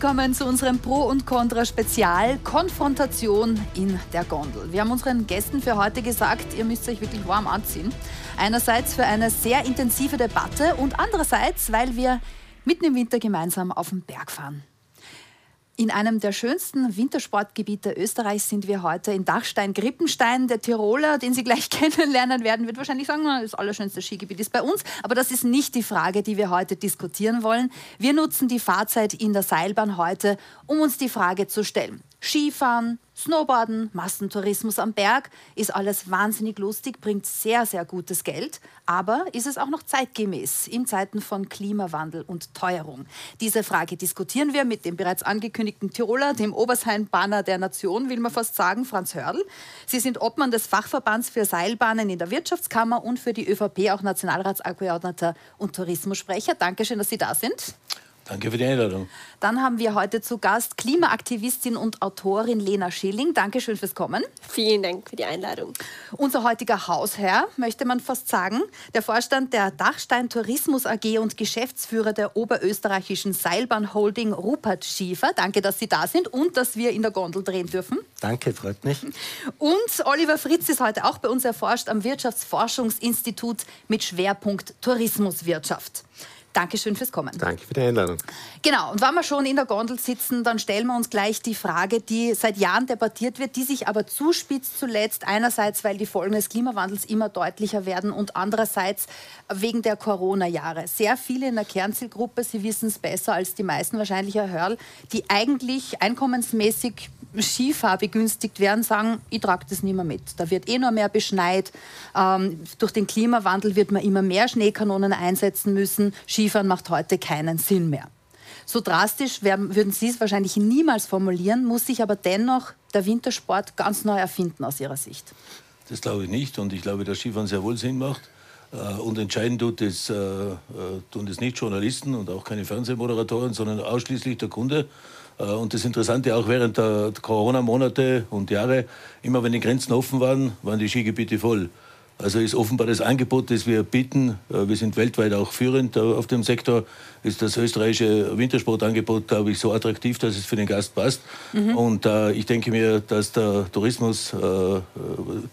willkommen zu unserem Pro und Contra Spezial Konfrontation in der Gondel. Wir haben unseren Gästen für heute gesagt, ihr müsst euch wirklich warm anziehen. Einerseits für eine sehr intensive Debatte und andererseits, weil wir mitten im Winter gemeinsam auf den Berg fahren. In einem der schönsten Wintersportgebiete Österreichs sind wir heute in Dachstein-Grippenstein. Der Tiroler, den Sie gleich kennenlernen werden, wird wahrscheinlich sagen, das allerschönste Skigebiet ist bei uns. Aber das ist nicht die Frage, die wir heute diskutieren wollen. Wir nutzen die Fahrzeit in der Seilbahn heute, um uns die Frage zu stellen. Skifahren, Snowboarden, Massentourismus am Berg ist alles wahnsinnig lustig, bringt sehr, sehr gutes Geld. Aber ist es auch noch zeitgemäß in Zeiten von Klimawandel und Teuerung? Diese Frage diskutieren wir mit dem bereits angekündigten Tiroler, dem Obersheim-Banner der Nation, will man fast sagen, Franz Hörl. Sie sind Obmann des Fachverbands für Seilbahnen in der Wirtschaftskammer und für die ÖVP auch Nationalratsabgeordneter und Tourismussprecher. Dankeschön, dass Sie da sind. Danke für die Einladung. Dann haben wir heute zu Gast Klimaaktivistin und Autorin Lena Schilling. Dankeschön fürs Kommen. Vielen Dank für die Einladung. Unser heutiger Hausherr, möchte man fast sagen, der Vorstand der Dachstein Tourismus AG und Geschäftsführer der oberösterreichischen Seilbahn Holding Rupert Schiefer. Danke, dass Sie da sind und dass wir in der Gondel drehen dürfen. Danke, freut mich. Und Oliver Fritz ist heute auch bei uns erforscht am Wirtschaftsforschungsinstitut mit Schwerpunkt Tourismuswirtschaft. Dankeschön fürs Kommen. Danke für die Einladung. Genau, und wenn wir schon in der Gondel sitzen, dann stellen wir uns gleich die Frage, die seit Jahren debattiert wird, die sich aber zuspitzt zuletzt. Einerseits, weil die Folgen des Klimawandels immer deutlicher werden und andererseits wegen der Corona-Jahre. Sehr viele in der Kernzielgruppe, Sie wissen es besser als die meisten wahrscheinlich, Herr Hörl, die eigentlich einkommensmäßig Skifahr begünstigt werden, sagen, ich trage das nicht mehr mit. Da wird eh noch mehr beschneit. Ähm, durch den Klimawandel wird man immer mehr Schneekanonen einsetzen müssen. Skifahren macht heute keinen Sinn mehr. So drastisch werden, würden Sie es wahrscheinlich niemals formulieren, muss sich aber dennoch der Wintersport ganz neu erfinden aus Ihrer Sicht. Das glaube ich nicht und ich glaube, dass Skifahren sehr wohl Sinn macht. Äh, und entscheiden tut es, äh, äh, tun das nicht Journalisten und auch keine Fernsehmoderatoren, sondern ausschließlich der Kunde. Und das Interessante auch während der Corona-Monate und Jahre, immer wenn die Grenzen offen waren, waren die Skigebiete voll. Also ist offenbar das Angebot, das wir bieten, äh, wir sind weltweit auch führend äh, auf dem Sektor, ist das österreichische Wintersportangebot, glaube ich, so attraktiv, dass es für den Gast passt. Mhm. Und äh, ich denke mir, dass der Tourismus äh,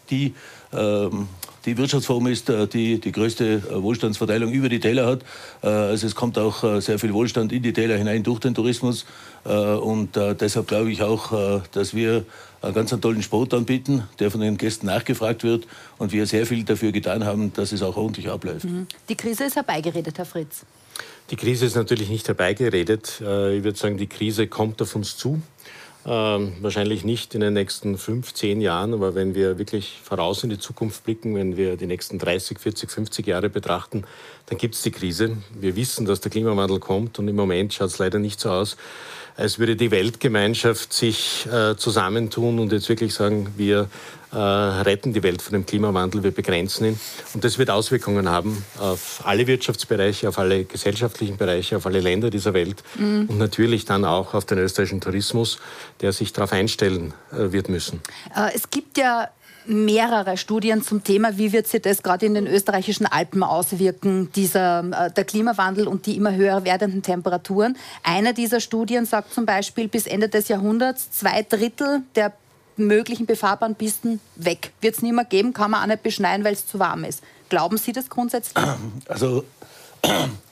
die ähm, die Wirtschaftsform ist, äh, die die größte äh, Wohlstandsverteilung über die Täler hat. Äh, also es kommt auch sehr viel Wohlstand in die Täler hinein durch den Tourismus. Und deshalb glaube ich auch, dass wir einen ganz tollen Sport anbieten, der von den Gästen nachgefragt wird und wir sehr viel dafür getan haben, dass es auch ordentlich abläuft. Mhm. Die Krise ist herbeigeredet, Herr Fritz. Die Krise ist natürlich nicht herbeigeredet. Ich würde sagen, die Krise kommt auf uns zu. Ähm, wahrscheinlich nicht in den nächsten fünf, zehn Jahren, aber wenn wir wirklich voraus in die Zukunft blicken, wenn wir die nächsten 30, 40, 50 Jahre betrachten, dann gibt es die Krise. Wir wissen, dass der Klimawandel kommt und im Moment schaut es leider nicht so aus, als würde die Weltgemeinschaft sich äh, zusammentun und jetzt wirklich sagen, wir äh, retten die Welt von dem Klimawandel, wir begrenzen ihn. Und das wird Auswirkungen haben auf alle Wirtschaftsbereiche, auf alle gesellschaftlichen Bereiche, auf alle Länder dieser Welt mhm. und natürlich dann auch auf den österreichischen Tourismus, der sich darauf einstellen äh, wird müssen. Äh, es gibt ja mehrere Studien zum Thema, wie wird sich das gerade in den österreichischen Alpen auswirken, dieser, äh, der Klimawandel und die immer höher werdenden Temperaturen. Eine dieser Studien sagt zum Beispiel, bis Ende des Jahrhunderts zwei Drittel der möglichen befahrbaren Pisten weg. Wird es nicht mehr geben, kann man auch nicht beschneien, weil es zu warm ist. Glauben Sie das grundsätzlich? Also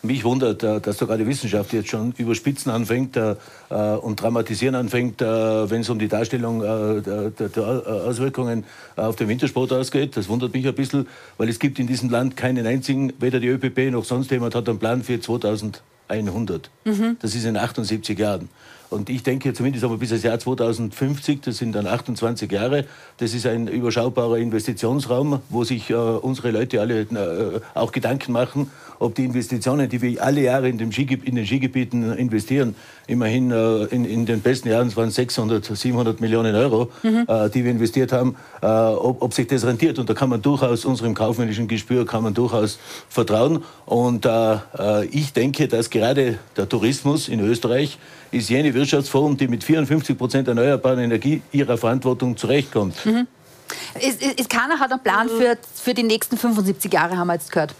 mich wundert, äh, dass sogar die Wissenschaft jetzt schon über Spitzen anfängt äh, äh, und dramatisieren anfängt, wenn es um die Darstellung der Auswirkungen auf den Wintersport ausgeht. Das wundert mich ein bisschen, weil es gibt in diesem Land keinen einzigen, weder die ÖPP noch sonst jemand hat einen Plan für 2100. Mhm. Das ist in 78 Jahren. Und ich denke zumindest aber bis das Jahr 2050, das sind dann 28 Jahre, das ist ein überschaubarer Investitionsraum, wo sich äh, unsere Leute alle äh, auch Gedanken machen, ob die Investitionen, die wir alle Jahre in, in den Skigebieten investieren, immerhin äh, in, in, den besten Jahren waren es 600, 700 Millionen Euro, mhm. äh, die wir investiert haben, äh, ob, ob, sich das rentiert. Und da kann man durchaus unserem kaufmännischen Gespür kann man durchaus vertrauen. Und äh, äh, ich denke, dass gerade der Tourismus in Österreich ist jene Wirtschaftsform, die mit 54 Prozent erneuerbarer Energie ihrer Verantwortung zurechtkommt. Mhm. Ist, ist, keiner hat einen Plan für, für die nächsten 75 Jahre, haben wir jetzt gehört.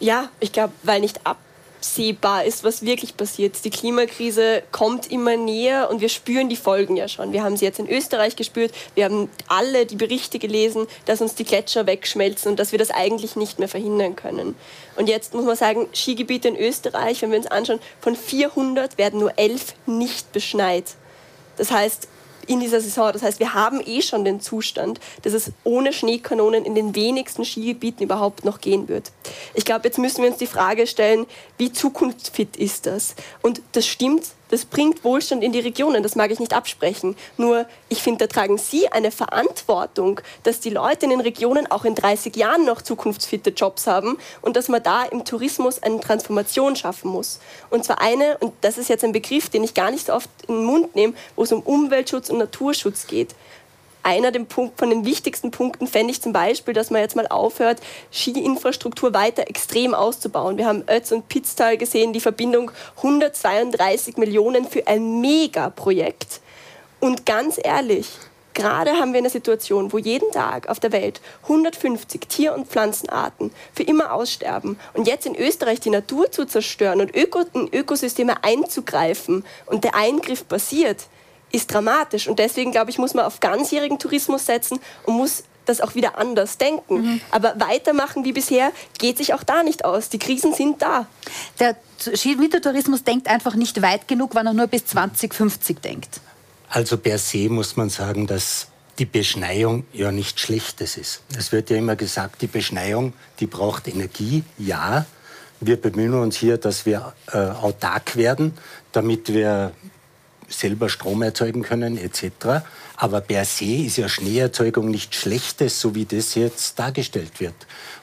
Ja, ich glaube, weil nicht ab absehbar ist, was wirklich passiert. Die Klimakrise kommt immer näher und wir spüren die Folgen ja schon. Wir haben sie jetzt in Österreich gespürt. Wir haben alle die Berichte gelesen, dass uns die Gletscher wegschmelzen und dass wir das eigentlich nicht mehr verhindern können. Und jetzt muss man sagen, Skigebiete in Österreich, wenn wir uns anschauen, von 400 werden nur 11 nicht beschneit. Das heißt, in dieser Saison. Das heißt, wir haben eh schon den Zustand, dass es ohne Schneekanonen in den wenigsten Skigebieten überhaupt noch gehen wird. Ich glaube, jetzt müssen wir uns die Frage stellen, wie zukunftsfit ist das? Und das stimmt, das bringt Wohlstand in die Regionen, das mag ich nicht absprechen. Nur, ich finde, da tragen Sie eine Verantwortung, dass die Leute in den Regionen auch in 30 Jahren noch zukunftsfitte Jobs haben und dass man da im Tourismus eine Transformation schaffen muss. Und zwar eine, und das ist jetzt ein Begriff, den ich gar nicht so oft in den Mund nehme, wo es um Umweltschutz und Naturschutz geht einer von den wichtigsten Punkten fände ich zum Beispiel, dass man jetzt mal aufhört, Skiinfrastruktur weiter extrem auszubauen. Wir haben Ötz und Pitztal gesehen, die Verbindung 132 Millionen für ein Megaprojekt. Und ganz ehrlich, gerade haben wir eine Situation, wo jeden Tag auf der Welt 150 Tier- und Pflanzenarten für immer aussterben. Und jetzt in Österreich die Natur zu zerstören und Öko in Ökosysteme einzugreifen und der Eingriff passiert, ist dramatisch. Und deswegen, glaube ich, muss man auf ganzjährigen Tourismus setzen und muss das auch wieder anders denken. Mhm. Aber weitermachen wie bisher geht sich auch da nicht aus. Die Krisen sind da. Der Wintertourismus denkt einfach nicht weit genug, wenn er nur bis 2050 denkt. Also per se muss man sagen, dass die Beschneiung ja nichts Schlechtes ist. Es wird ja immer gesagt, die Beschneiung, die braucht Energie, ja. Wir bemühen uns hier, dass wir äh, autark werden, damit wir selber Strom erzeugen können etc. Aber per se ist ja Schneeerzeugung nichts Schlechtes, so wie das jetzt dargestellt wird.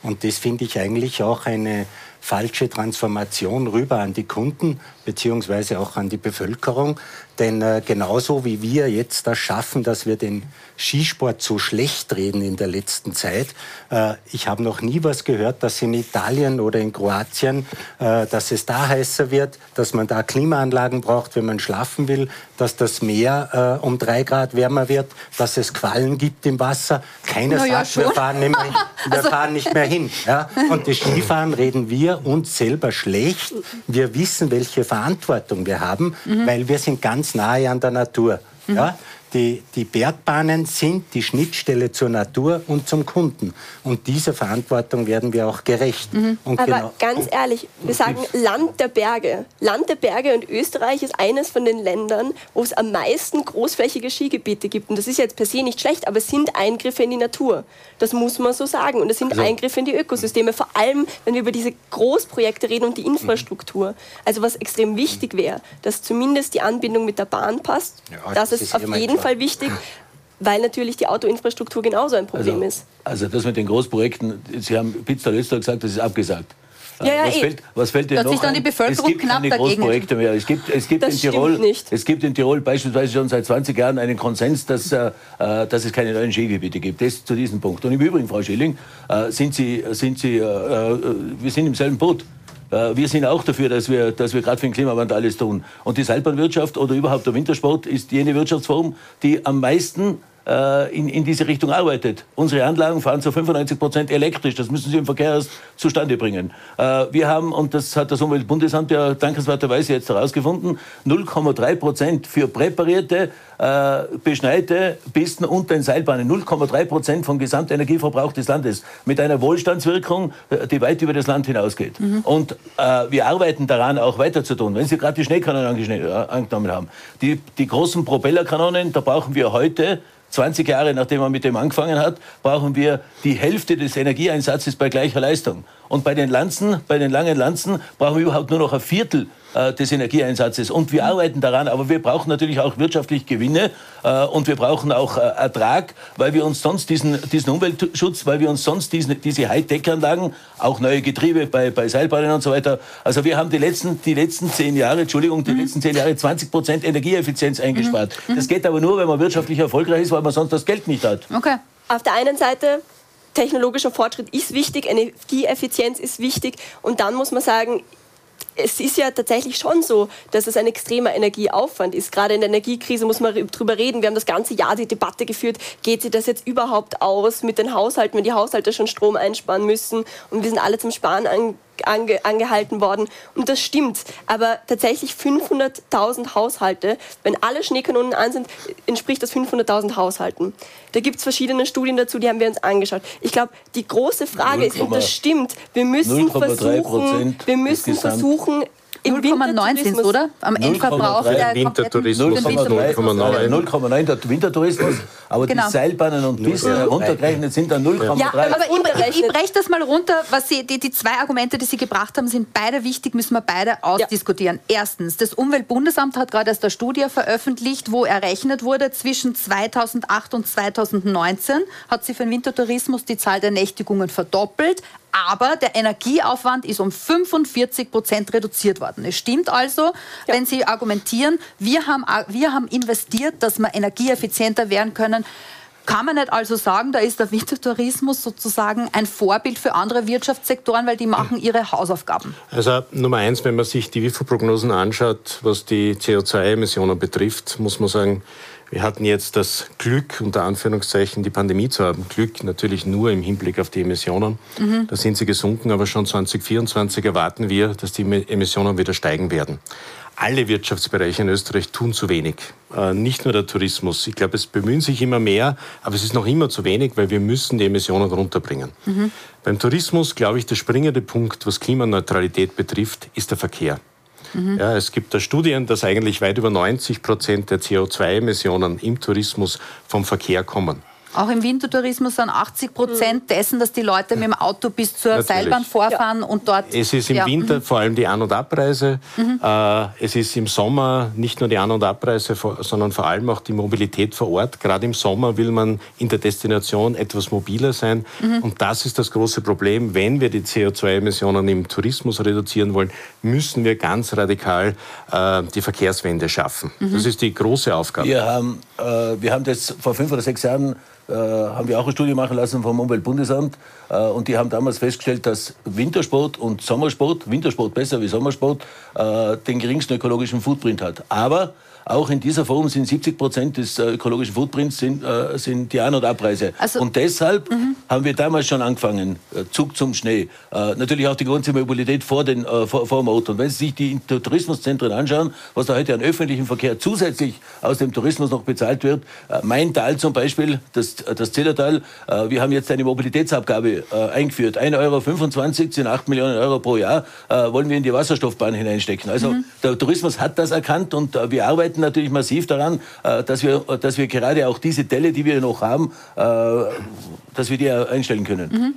Und das finde ich eigentlich auch eine falsche Transformation rüber an die Kunden beziehungsweise auch an die Bevölkerung. Denn äh, genauso wie wir jetzt das schaffen, dass wir den Skisport so schlecht reden in der letzten Zeit. Äh, ich habe noch nie was gehört, dass in Italien oder in Kroatien, äh, dass es da heißer wird, dass man da Klimaanlagen braucht, wenn man schlafen will, dass das Meer äh, um drei Grad wärmer wird, dass es Quallen gibt im Wasser. Keiner ja, sagt, wir, fahren nicht, mehr, wir also fahren nicht mehr hin. Ja? Und das Skifahren reden wir uns selber schlecht. Wir wissen, welche Verantwortung wir haben, mhm. weil wir sind ganz nahe an der Natur. Mhm. Ja? Die, die Bergbahnen sind die Schnittstelle zur Natur und zum Kunden. Und dieser Verantwortung werden wir auch gerecht. Mhm. Aber genau, ganz ehrlich, wir sagen Land der Berge. Land der Berge und Österreich ist eines von den Ländern, wo es am meisten großflächige Skigebiete gibt. Und das ist jetzt per se nicht schlecht, aber es sind Eingriffe in die Natur. Das muss man so sagen. Und es sind also, Eingriffe in die Ökosysteme, vor allem wenn wir über diese Großprojekte reden und die Infrastruktur. Also was extrem wichtig wäre, dass zumindest die Anbindung mit der Bahn passt, ja, dass es auf jeden jeden Fall wichtig, weil natürlich die Autoinfrastruktur genauso ein Problem also, ist. Also das mit den Großprojekten, Sie haben Pizza Österreich gesagt, das ist abgesagt. Ja, ja, was, eh. fällt, was fällt denn da noch sich dann die Bevölkerung es gibt knapp keine Großprojekte mehr. Es gibt, es gibt, in Tirol, nicht. es gibt in Tirol beispielsweise schon seit 20 Jahren einen Konsens, dass, äh, äh, dass es keine neuen Skigebiete gibt. Das zu diesem Punkt. Und im Übrigen, Frau Schilling, äh, sind Sie, sind Sie, äh, äh wir sind im selben Boot. Äh, wir sind auch dafür, dass wir, dass wir gerade für den Klimawandel alles tun. Und die Seilbahnwirtschaft oder überhaupt der Wintersport ist jene Wirtschaftsform, die am meisten äh, in, in diese Richtung arbeitet. Unsere Anlagen fahren zu 95 Prozent elektrisch. Das müssen Sie im Verkehr erst zustande bringen. Äh, wir haben, und das hat das Umweltbundesamt ja dankenswerterweise jetzt herausgefunden, 0,3 Prozent für präparierte, äh, beschneite Pisten und den Seilbahnen. 0,3 Prozent vom Gesamtenergieverbrauch des Landes. Mit einer Wohlstandswirkung, die weit über das Land hinausgeht. Mhm. Und wir arbeiten daran, auch weiter zu tun. Wenn Sie gerade die Schneekanonen angenommen haben. Die, die großen Propellerkanonen, da brauchen wir heute 20 Jahre nachdem man mit dem angefangen hat, brauchen wir die Hälfte des Energieeinsatzes bei gleicher Leistung. Und bei den Lanzen, bei den langen Lanzen, brauchen wir überhaupt nur noch ein Viertel äh, des Energieeinsatzes. Und wir arbeiten daran, aber wir brauchen natürlich auch wirtschaftlich Gewinne äh, und wir brauchen auch äh, Ertrag, weil wir uns sonst diesen, diesen Umweltschutz, weil wir uns sonst diesen, diese Hightech-Anlagen, auch neue Getriebe bei, bei Seilbahnen und so weiter, also wir haben die letzten, die letzten zehn Jahre, Entschuldigung, die mhm. letzten zehn Jahre 20 Prozent Energieeffizienz eingespart. Mhm. Das geht aber nur, wenn man wirtschaftlich erfolgreich ist, weil man sonst das Geld nicht hat. Okay. Auf der einen Seite technologischer Fortschritt ist wichtig, Energieeffizienz ist wichtig und dann muss man sagen, es ist ja tatsächlich schon so, dass es ein extremer Energieaufwand ist. Gerade in der Energiekrise muss man darüber reden. Wir haben das ganze Jahr die Debatte geführt, geht sich das jetzt überhaupt aus mit den Haushalten, wenn die Haushalte schon Strom einsparen müssen und wir sind alle zum Sparen ange, angehalten worden. Und das stimmt. Aber tatsächlich 500.000 Haushalte, wenn alle Schneekanonen an sind, entspricht das 500.000 Haushalten. Da gibt es verschiedene Studien dazu, die haben wir uns angeschaut. Ich glaube, die große Frage 0, ist, und das stimmt, wir müssen versuchen, wir müssen versuchen, 0,9 sind oder? Am Endverbrauch der Wintertourismus. 0,9 der Wintertourismus, aber genau. die Seilbahnen und Pisten heruntergerechnet sind dann 0,3. Ja, aber ich, ich breche das mal runter. Was Sie, die, die zwei Argumente, die Sie gebracht haben, sind beide wichtig, müssen wir beide ausdiskutieren. Ja. Erstens, das Umweltbundesamt hat gerade erst eine Studie veröffentlicht, wo errechnet wurde, zwischen 2008 und 2019 hat sie für den Wintertourismus die Zahl der Nächtigungen verdoppelt. Aber der Energieaufwand ist um 45 Prozent reduziert worden. Es stimmt also, ja. wenn Sie argumentieren, wir haben, wir haben investiert, dass wir energieeffizienter werden können. Kann man nicht also sagen, da ist der Wintertourismus sozusagen ein Vorbild für andere Wirtschaftssektoren, weil die machen ihre Hausaufgaben? Also Nummer eins, wenn man sich die WIFO-Prognosen anschaut, was die CO2-Emissionen betrifft, muss man sagen, wir hatten jetzt das Glück, unter Anführungszeichen, die Pandemie zu haben. Glück natürlich nur im Hinblick auf die Emissionen. Mhm. Da sind sie gesunken, aber schon 2024 erwarten wir, dass die Emissionen wieder steigen werden. Alle Wirtschaftsbereiche in Österreich tun zu wenig. Äh, nicht nur der Tourismus. Ich glaube, es bemühen sich immer mehr, aber es ist noch immer zu wenig, weil wir müssen die Emissionen runterbringen. Mhm. Beim Tourismus, glaube ich, der springende Punkt, was Klimaneutralität betrifft, ist der Verkehr. Mhm. Ja, es gibt da Studien, dass eigentlich weit über 90 Prozent der CO2-Emissionen im Tourismus vom Verkehr kommen. Auch im Wintertourismus sind 80 Prozent mhm. dessen, dass die Leute mit dem Auto bis zur Natürlich. Seilbahn vorfahren ja. und dort. Es ist im ja. Winter mhm. vor allem die An- und Abreise. Mhm. Äh, es ist im Sommer nicht nur die An- und Abreise, sondern vor allem auch die Mobilität vor Ort. Gerade im Sommer will man in der Destination etwas mobiler sein. Mhm. Und das ist das große Problem. Wenn wir die CO2-Emissionen im Tourismus reduzieren wollen, müssen wir ganz radikal äh, die Verkehrswende schaffen. Mhm. Das ist die große Aufgabe. Wir haben, äh, wir haben das vor fünf oder sechs Jahren äh, haben wir auch eine Studie machen lassen vom Umweltbundesamt. Äh, und die haben damals festgestellt, dass Wintersport und Sommersport, Wintersport besser wie Sommersport, äh, den geringsten ökologischen Footprint hat. Aber auch in dieser Form sind 70 Prozent des äh, ökologischen Footprints sind, äh, sind die An- und Abreise. Also, und deshalb mhm. Haben wir damals schon angefangen, äh, Zug zum Schnee. Äh, natürlich auch die ganze Mobilität vor, den, äh, vor, vor dem Auto. Und wenn Sie sich die Tourismuszentren anschauen, was da heute an öffentlichem Verkehr zusätzlich aus dem Tourismus noch bezahlt wird, äh, mein Tal zum Beispiel, das, das Zillertal, wir haben jetzt eine Mobilitätsabgabe eingeführt. 1,25 Euro sind 8 Millionen Euro pro Jahr, wollen wir in die Wasserstoffbahn hineinstecken. Also mhm. der Tourismus hat das erkannt und wir arbeiten natürlich massiv daran, dass wir, dass wir gerade auch diese Delle, die wir noch haben, dass wir die einstellen können. Mhm.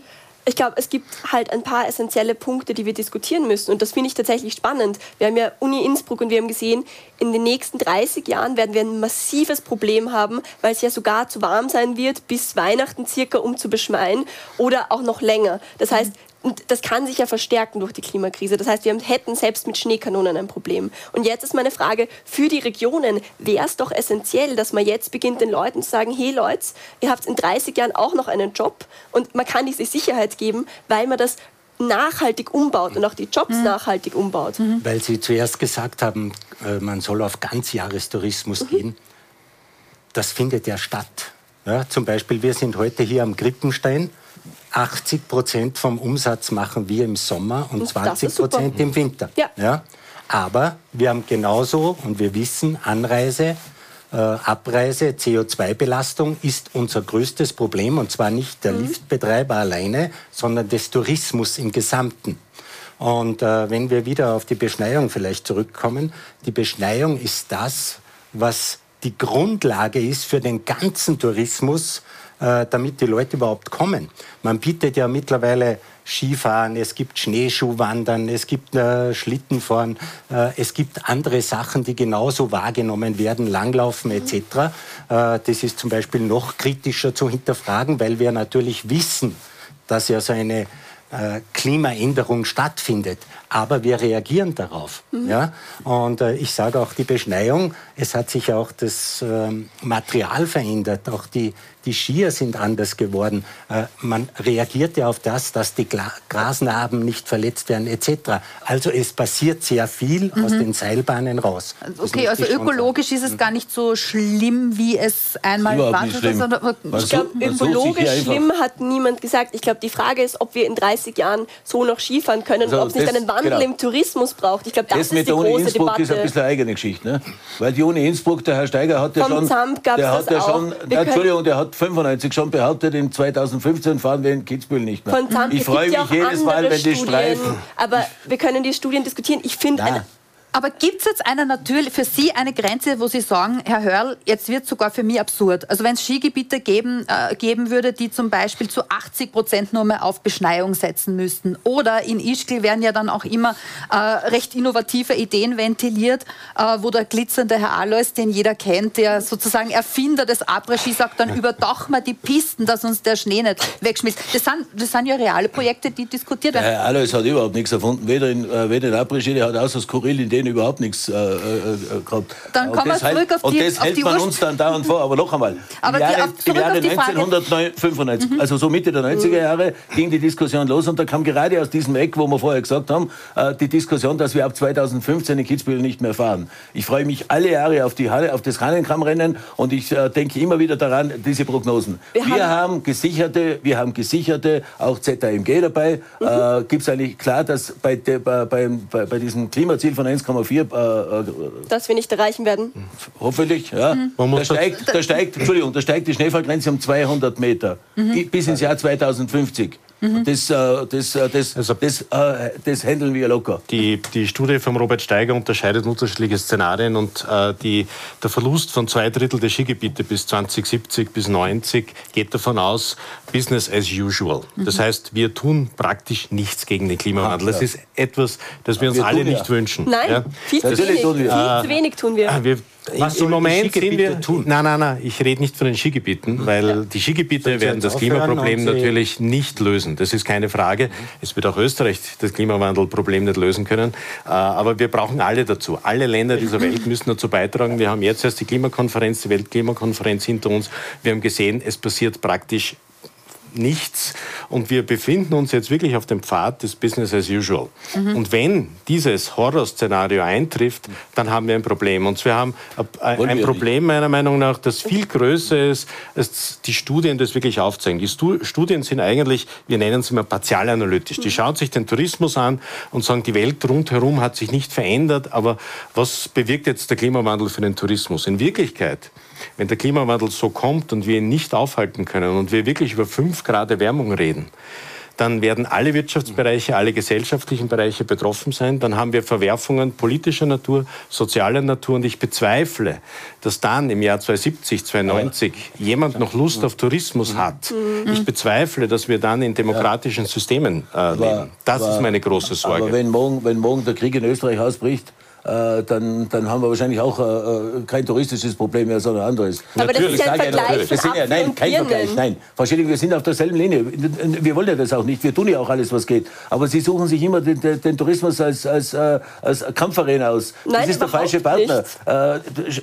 Ich glaube, es gibt halt ein paar essentielle Punkte, die wir diskutieren müssen. Und das finde ich tatsächlich spannend. Wir haben ja Uni Innsbruck und wir haben gesehen, in den nächsten 30 Jahren werden wir ein massives Problem haben, weil es ja sogar zu warm sein wird, bis Weihnachten circa, um zu beschmeien oder auch noch länger. Das heißt, und das kann sich ja verstärken durch die Klimakrise. Das heißt, wir hätten selbst mit Schneekanonen ein Problem. Und jetzt ist meine Frage, für die Regionen wäre es doch essentiell, dass man jetzt beginnt, den Leuten zu sagen, hey Leute, ihr habt in 30 Jahren auch noch einen Job und man kann diese Sicherheit geben, weil man das nachhaltig umbaut und auch die Jobs mhm. nachhaltig umbaut. Mhm. Weil Sie zuerst gesagt haben, äh, man soll auf Ganzjahrestourismus mhm. gehen. Das findet ja statt. Ja, zum Beispiel, wir sind heute hier am Grippenstein 80 Prozent vom Umsatz machen wir im Sommer und 20 Prozent im Winter. Ja. ja. Aber wir haben genauso, und wir wissen, Anreise, äh, Abreise, CO2-Belastung ist unser größtes Problem. Und zwar nicht der mhm. Liftbetreiber alleine, sondern des Tourismus im Gesamten. Und äh, wenn wir wieder auf die Beschneiung vielleicht zurückkommen, die Beschneiung ist das, was die Grundlage ist für den ganzen Tourismus äh, damit die Leute überhaupt kommen. Man bietet ja mittlerweile Skifahren, es gibt Schneeschuhwandern, es gibt äh, Schlittenfahren, äh, es gibt andere Sachen, die genauso wahrgenommen werden, Langlaufen etc. Äh, das ist zum Beispiel noch kritischer zu hinterfragen, weil wir natürlich wissen, dass ja so eine äh, Klimaänderung stattfindet. Aber wir reagieren darauf. Mhm. Ja? Und äh, ich sage auch die Beschneiung, es hat sich auch das äh, Material verändert, auch die die Skier sind anders geworden. Äh, man reagiert ja auf das, dass die Grasnarben nicht verletzt werden etc. Also es passiert sehr viel mhm. aus den Seilbahnen raus. Okay, also ökologisch ist es gar nicht so schlimm, wie es einmal war. Ich glaube, ökologisch schlimm hat niemand gesagt. Ich glaube, die Frage ist, ob wir in 30 Jahren so noch Skifahren können also und ob es nicht einen Wandel genau. im Tourismus braucht. Ich glaube, das, das ist mit die große Innsbruck Debatte. ist ein bisschen eine eigene Geschichte. Ne? Weil die Uni Innsbruck, der Herr Steiger hat ja schon... Der hat ja schon Entschuldigung, der hat 95 schon behauptet, in 2015 fahren wir in Kitzbühel nicht mehr. ich freue mich jedes Mal, wenn die streifen. Aber wir können die Studien diskutieren. Ich finde, aber gibt es jetzt eine natürlich für Sie eine Grenze, wo Sie sagen, Herr Hörl, jetzt wird sogar für mich absurd. Also wenn es Skigebiete geben, äh, geben würde, die zum Beispiel zu 80 Prozent nur mehr auf Beschneiung setzen müssten. Oder in Ischgl werden ja dann auch immer äh, recht innovative Ideen ventiliert, äh, wo der glitzernde Herr Alois, den jeder kennt, der sozusagen Erfinder des Après-Ski sagt, dann überdachen wir die Pisten, dass uns der Schnee nicht wegschmilzt. Das sind, das sind ja reale Projekte, die diskutiert werden. Herr Alois hat überhaupt nichts erfunden. Weder in, äh, weder in Après-Ski, der hat außer skurril in denen überhaupt nichts äh, äh, äh gehabt. Dann kommen wir zurück auf die Und das hält man uns dann dauernd vor. Aber noch einmal, aber im Jahre, im Jahre 1995, mhm. also so Mitte der 90er Jahre, ging die Diskussion los und da kam gerade aus diesem Eck, wo wir vorher gesagt haben, äh, die Diskussion, dass wir ab 2015 in Kitzbühel nicht mehr fahren. Ich freue mich alle Jahre auf, die Halle, auf das Hahnenkammrennen und ich äh, denke immer wieder daran, diese Prognosen. Wir, wir haben, haben, gesicherte, wir haben gesicherte, auch ZAMG dabei. Mhm. Gibt es eigentlich klar, dass bei, de, bei, bei, bei diesem Klimaziel von 1,5 1,4. Äh, äh, Dass wir nicht erreichen werden? Hoffentlich, ja. Mhm. Da, steigt, da, steigt, Entschuldigung, da steigt die Schneefallgrenze um 200 Meter mhm. bis ins Jahr 2050. Mhm. Das, äh, das, äh, das, also, das, äh, das handeln wir locker. Die, die Studie von Robert Steiger unterscheidet unterschiedliche Szenarien und äh, die, der Verlust von zwei Drittel der Skigebiete bis 2070 bis 90 geht davon aus, Business as usual. Mhm. Das heißt, wir tun praktisch nichts gegen den Klimawandel. Das ist etwas, das wir uns wir alle nicht ja. wünschen. Nein, ja? viel, zu wenig. Tun wir. viel zu wenig tun wir. wir was Im Moment sind wir tun? Nein, nein, nein, ich rede nicht von den Skigebieten, weil ja. die Skigebiete werden das Klimaproblem natürlich nicht lösen. Das ist keine Frage. Mhm. Es wird auch Österreich das Klimawandelproblem nicht lösen können. Äh, aber wir brauchen alle dazu. Alle Länder dieser Welt müssen dazu beitragen. Wir haben jetzt erst die Klimakonferenz, die Weltklimakonferenz hinter uns. Wir haben gesehen, es passiert praktisch nichts. Und wir befinden uns jetzt wirklich auf dem Pfad des Business as usual. Mhm. Und wenn dieses Horrorszenario eintrifft, dann haben wir ein Problem. Und wir haben ein Problem meiner Meinung nach, das viel größer ist, als die Studien das wirklich aufzeigen. Die Studien sind eigentlich, wir nennen sie mal partialanalytisch. Die schauen sich den Tourismus an und sagen, die Welt rundherum hat sich nicht verändert, aber was bewirkt jetzt der Klimawandel für den Tourismus? In Wirklichkeit wenn der Klimawandel so kommt und wir ihn nicht aufhalten können und wir wirklich über 5 Grad Erwärmung reden, dann werden alle Wirtschaftsbereiche, alle gesellschaftlichen Bereiche betroffen sein. Dann haben wir Verwerfungen politischer Natur, sozialer Natur. Und ich bezweifle, dass dann im Jahr 2070, 2090 jemand noch Lust auf Tourismus hat. Mhm. Ich bezweifle, dass wir dann in demokratischen Systemen äh, leben. Das ist meine große Sorge. Aber wenn morgen, wenn morgen der Krieg in Österreich ausbricht, äh, dann, dann haben wir wahrscheinlich auch äh, äh, kein touristisches Problem mehr, sondern anderes. Aber natürlich. das ist ja ein Vergleich das sind ja, Nein, kein Vergleich, nein. Schilling, wir sind auf derselben Linie. Wir wollen ja das auch nicht. Wir tun ja auch alles, was geht. Aber Sie suchen sich immer den, den, den Tourismus als, als, äh, als Kampfarena aus. Nein, das ist der falsche Partner. Äh,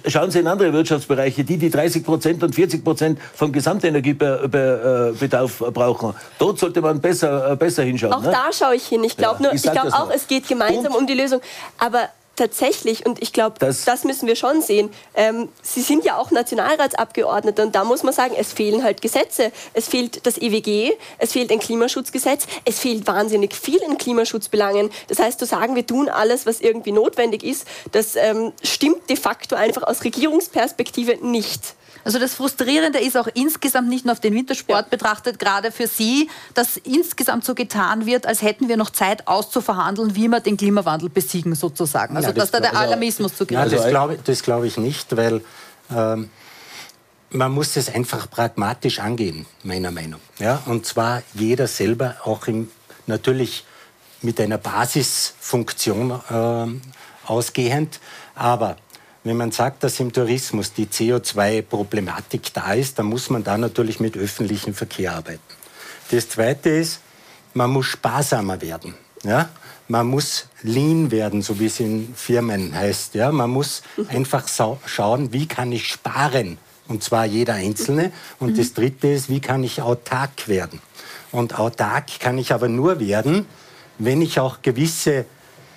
schauen Sie in andere Wirtschaftsbereiche, die die 30 Prozent und 40 Prozent vom Gesamtenergiebedarf brauchen. Dort sollte man besser, besser hinschauen. Auch ne? da schaue ich hin. Ich glaube ja, glaub auch, es geht gemeinsam und? um die Lösung. Aber tatsächlich, und ich glaube, das, das, müssen wir schon sehen, ähm, Sie sind ja auch Nationalratsabgeordnete und da muss man sagen, es fehlen halt Gesetze. Es fehlt das EWG, es fehlt ein Klimaschutzgesetz, es fehlt wahnsinnig viel in Klimaschutzbelangen. Das heißt, zu sagen, wir tun alles, was irgendwie notwendig ist, das ähm, stimmt de facto einfach aus Regierungsperspektive nicht. Also das Frustrierende ist auch insgesamt nicht nur auf den Wintersport ja. betrachtet, gerade für Sie, dass insgesamt so getan wird, als hätten wir noch Zeit auszuverhandeln, wie wir den Klimawandel besiegen sozusagen. Also ja, das dass da der Alarmismus zu Ja, das glaube glaub ich nicht, weil ähm, man muss es einfach pragmatisch angehen, meiner Meinung. Ja? Und zwar jeder selber auch im, natürlich mit einer Basisfunktion äh, ausgehend, aber wenn man sagt, dass im Tourismus die CO2-Problematik da ist, dann muss man da natürlich mit öffentlichem Verkehr arbeiten. Das Zweite ist, man muss sparsamer werden. Ja? Man muss lean werden, so wie es in Firmen heißt. Ja? Man muss einfach schauen, wie kann ich sparen Und zwar jeder Einzelne. Und mhm. das Dritte ist, wie kann ich autark werden? Und autark kann ich aber nur werden, wenn ich auch gewisse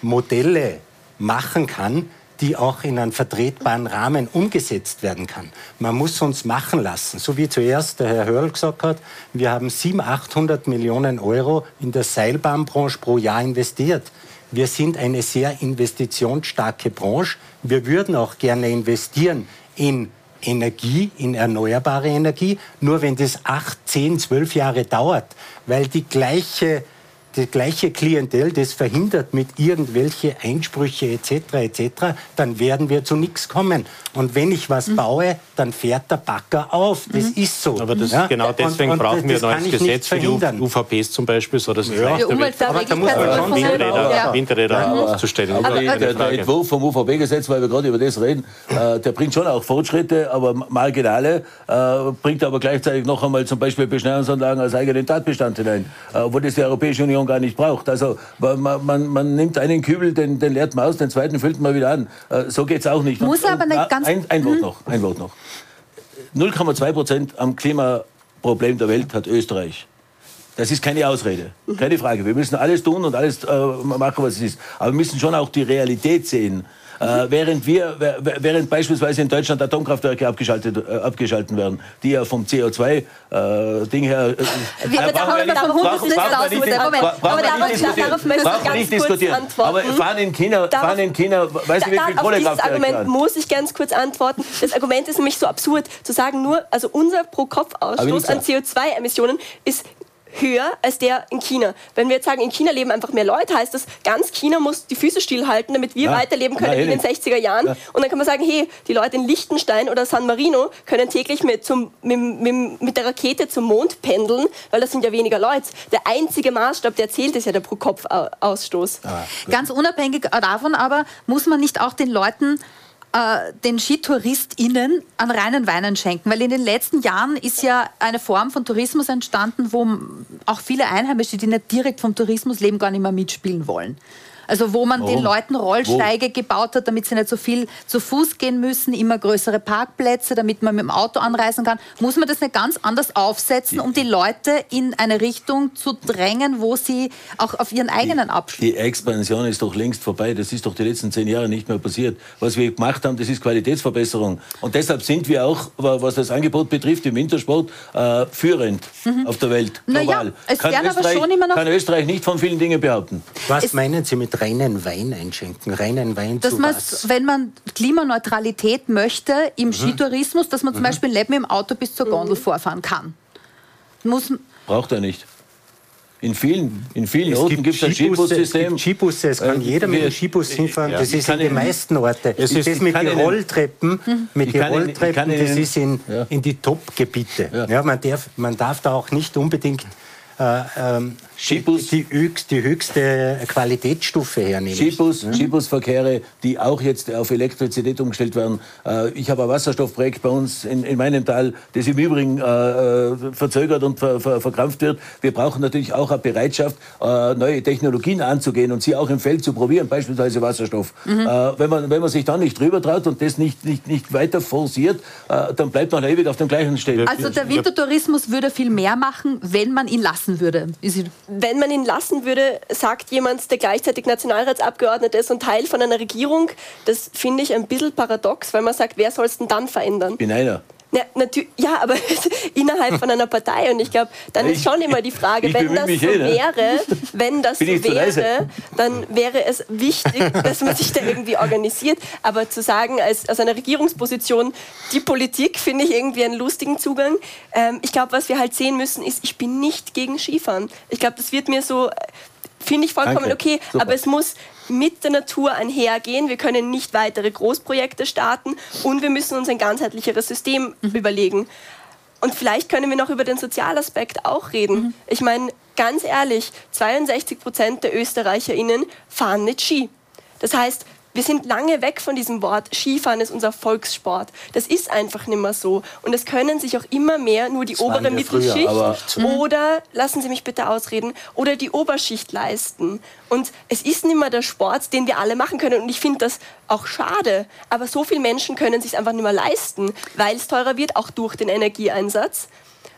Modelle machen kann, die auch in einen vertretbaren Rahmen umgesetzt werden kann. Man muss uns machen lassen. So wie zuerst der Herr Hörl gesagt hat, wir haben 700, 800 Millionen Euro in der Seilbahnbranche pro Jahr investiert. Wir sind eine sehr investitionsstarke Branche. Wir würden auch gerne investieren in Energie, in erneuerbare Energie. Nur wenn das acht, zehn, zwölf Jahre dauert, weil die gleiche die gleiche Klientel das verhindert mit irgendwelche Einsprüche etc. etc., dann werden wir zu nichts kommen. Und wenn ich was mhm. baue, dann fährt der Backer auf. Das mhm. ist so. Aber das, ja? genau deswegen und, und brauchen wir ein neues Gesetz für die UVPs zum Beispiel, so dass es ja. wird. Aber da muss man schon Windräder, ja. Windräder ja. aufzustellen. Aber, aber der, der Entwurf vom UVP-Gesetz, weil wir gerade über das reden, äh, der bringt schon auch Fortschritte, aber marginale, äh, bringt aber gleichzeitig noch einmal zum Beispiel Beschneiungsanlagen als eigenen Tatbestand hinein, äh, wo das die Europäische Union gar nicht braucht. Also man, man, man nimmt einen Kübel, den, den leert man aus, den zweiten füllt man wieder an. Äh, so geht es auch nicht. Muss und, aber nicht ganz... Ein, ein Wort hm? noch, ein Wort noch. 0,2 Prozent am Klimaproblem der Welt hat Österreich. Das ist keine Ausrede, keine Frage. Wir müssen alles tun und alles äh, machen, was es ist. Aber wir müssen schon auch die Realität sehen. Äh, während, wir, während beispielsweise in Deutschland Atomkraftwerke abgeschaltet, äh, abgeschalten werden, die ja vom CO2-Ding äh, her. Äh, wir, aber brauchen wir nicht, möchte ich ganz nicht diskutieren. Aber fahren in China, fahren in China weiß ich, wie viel Kohlekraftwerke Argument muss ich ganz kurz antworten. Das Argument ist nämlich so absurd, zu sagen nur, also unser Pro-Kopf-Ausstoß an CO2-Emissionen ist höher als der in China. Wenn wir jetzt sagen, in China leben einfach mehr Leute, heißt das, ganz China muss die Füße stillhalten, damit wir ja. weiterleben können Nein, wie in den 60er Jahren. Ja. Und dann kann man sagen, hey, die Leute in Liechtenstein oder San Marino können täglich mit, zum, mit, mit, mit der Rakete zum Mond pendeln, weil das sind ja weniger Leute. Der einzige Maßstab, der zählt, ist ja der Pro-Kopf-Ausstoß. Ah, Ganz unabhängig davon aber muss man nicht auch den Leuten äh, den SkitouristInnen an reinen Weinen schenken. Weil in den letzten Jahren ist ja eine Form von Tourismus entstanden, wo auch viele Einheimische, die nicht direkt vom Tourismus leben, gar nicht mehr mitspielen wollen. Also wo man Warum? den Leuten Rollsteige Wo? gebaut hat, damit sie nicht so viel zu Fuß gehen müssen, immer größere Parkplätze, damit man mit dem Auto anreisen kann. Muss man das nicht ganz anders aufsetzen, um die Leute in eine Richtung zu drängen, wo sie auch auf ihren eigenen Abschluss... Die Expansion ist doch längst vorbei. Das ist doch die letzten zehn Jahre nicht mehr passiert. Was wir gemacht haben, das ist Qualitätsverbesserung. Und deshalb sind wir auch, was das Angebot betrifft, im Wintersport äh, führend mhm. auf der Welt. Global. Naja, es kann, Österreich, kann Österreich nicht von vielen Dingen behaupten. Was es meinen Sie mit reinen Wein einschenken, reinen Wein dass zu was? Wenn man Klimaneutralität möchte im mhm. Skitourismus, dass man zum mhm. Beispiel nicht mit dem Auto bis zur Gondel mhm. vorfahren kann. Muss Braucht er nicht. In vielen, in vielen Orten gibt es ein Skibussystem. Skibusse, es kann äh, jeder mit dem Skibus hinfahren. Ja, das ist in den meisten Orten. Es ist, das mit den Rolltreppen, mit den Rolltreppen, das ist in, ja. in die Top-Gebiete. Ja. ja. man, darf, man darf da auch nicht unbedingt äh, ähm, Skibus, die, die, höchste Qualitätsstufe hernehmen. Skibus, ja. Skibusverkehre, die auch jetzt auf Elektrizität umgestellt werden. Äh, ich habe ein Wasserstoffprojekt bei uns in, in meinem Tal, das im Übrigen äh, äh, verzögert und ver, ver, verkrampft wird. Wir brauchen natürlich auch eine Bereitschaft, äh, neue Technologien anzugehen und sie auch im Feld zu probieren, beispielsweise Wasserstoff. Mhm. Äh, wenn, man, wenn man sich da nicht drüber traut und das nicht, nicht, nicht weiter forciert, dann bleibt man ewig auf dem gleichen Stelle. Also der Wintertourismus würde viel mehr machen, wenn man ihn lassen würde wenn man ihn lassen würde, sagt jemand, der gleichzeitig Nationalratsabgeordneter ist und Teil von einer Regierung, das finde ich ein bisschen paradox, weil man sagt, wer soll es denn dann verändern? Bin einer. Ja, ja, aber innerhalb von einer Partei. Und ich glaube, dann ist schon immer die Frage, wenn das so wäre, wenn das so wäre, dann wäre es wichtig, dass man sich da irgendwie organisiert. Aber zu sagen, als, aus einer Regierungsposition, die Politik, finde ich irgendwie einen lustigen Zugang. Ähm, ich glaube, was wir halt sehen müssen, ist, ich bin nicht gegen Skifahren. Ich glaube, das wird mir so finde ich vollkommen Danke. okay. Super. Aber es muss mit der Natur einhergehen. Wir können nicht weitere Großprojekte starten und wir müssen uns ein ganzheitlicheres System mhm. überlegen. Und vielleicht können wir noch über den Sozialaspekt auch reden. Mhm. Ich meine, ganz ehrlich, 62 Prozent der ÖsterreicherInnen fahren nicht Ski. Das heißt, wir sind lange weg von diesem Wort, Skifahren ist unser Volkssport. Das ist einfach nicht mehr so. Und es können sich auch immer mehr nur die das obere Mittelschicht früher, oder, lassen Sie mich bitte ausreden, oder die Oberschicht leisten. Und es ist nicht mehr der Sport, den wir alle machen können. Und ich finde das auch schade. Aber so viele Menschen können sich einfach nicht mehr leisten, weil es teurer wird, auch durch den Energieeinsatz.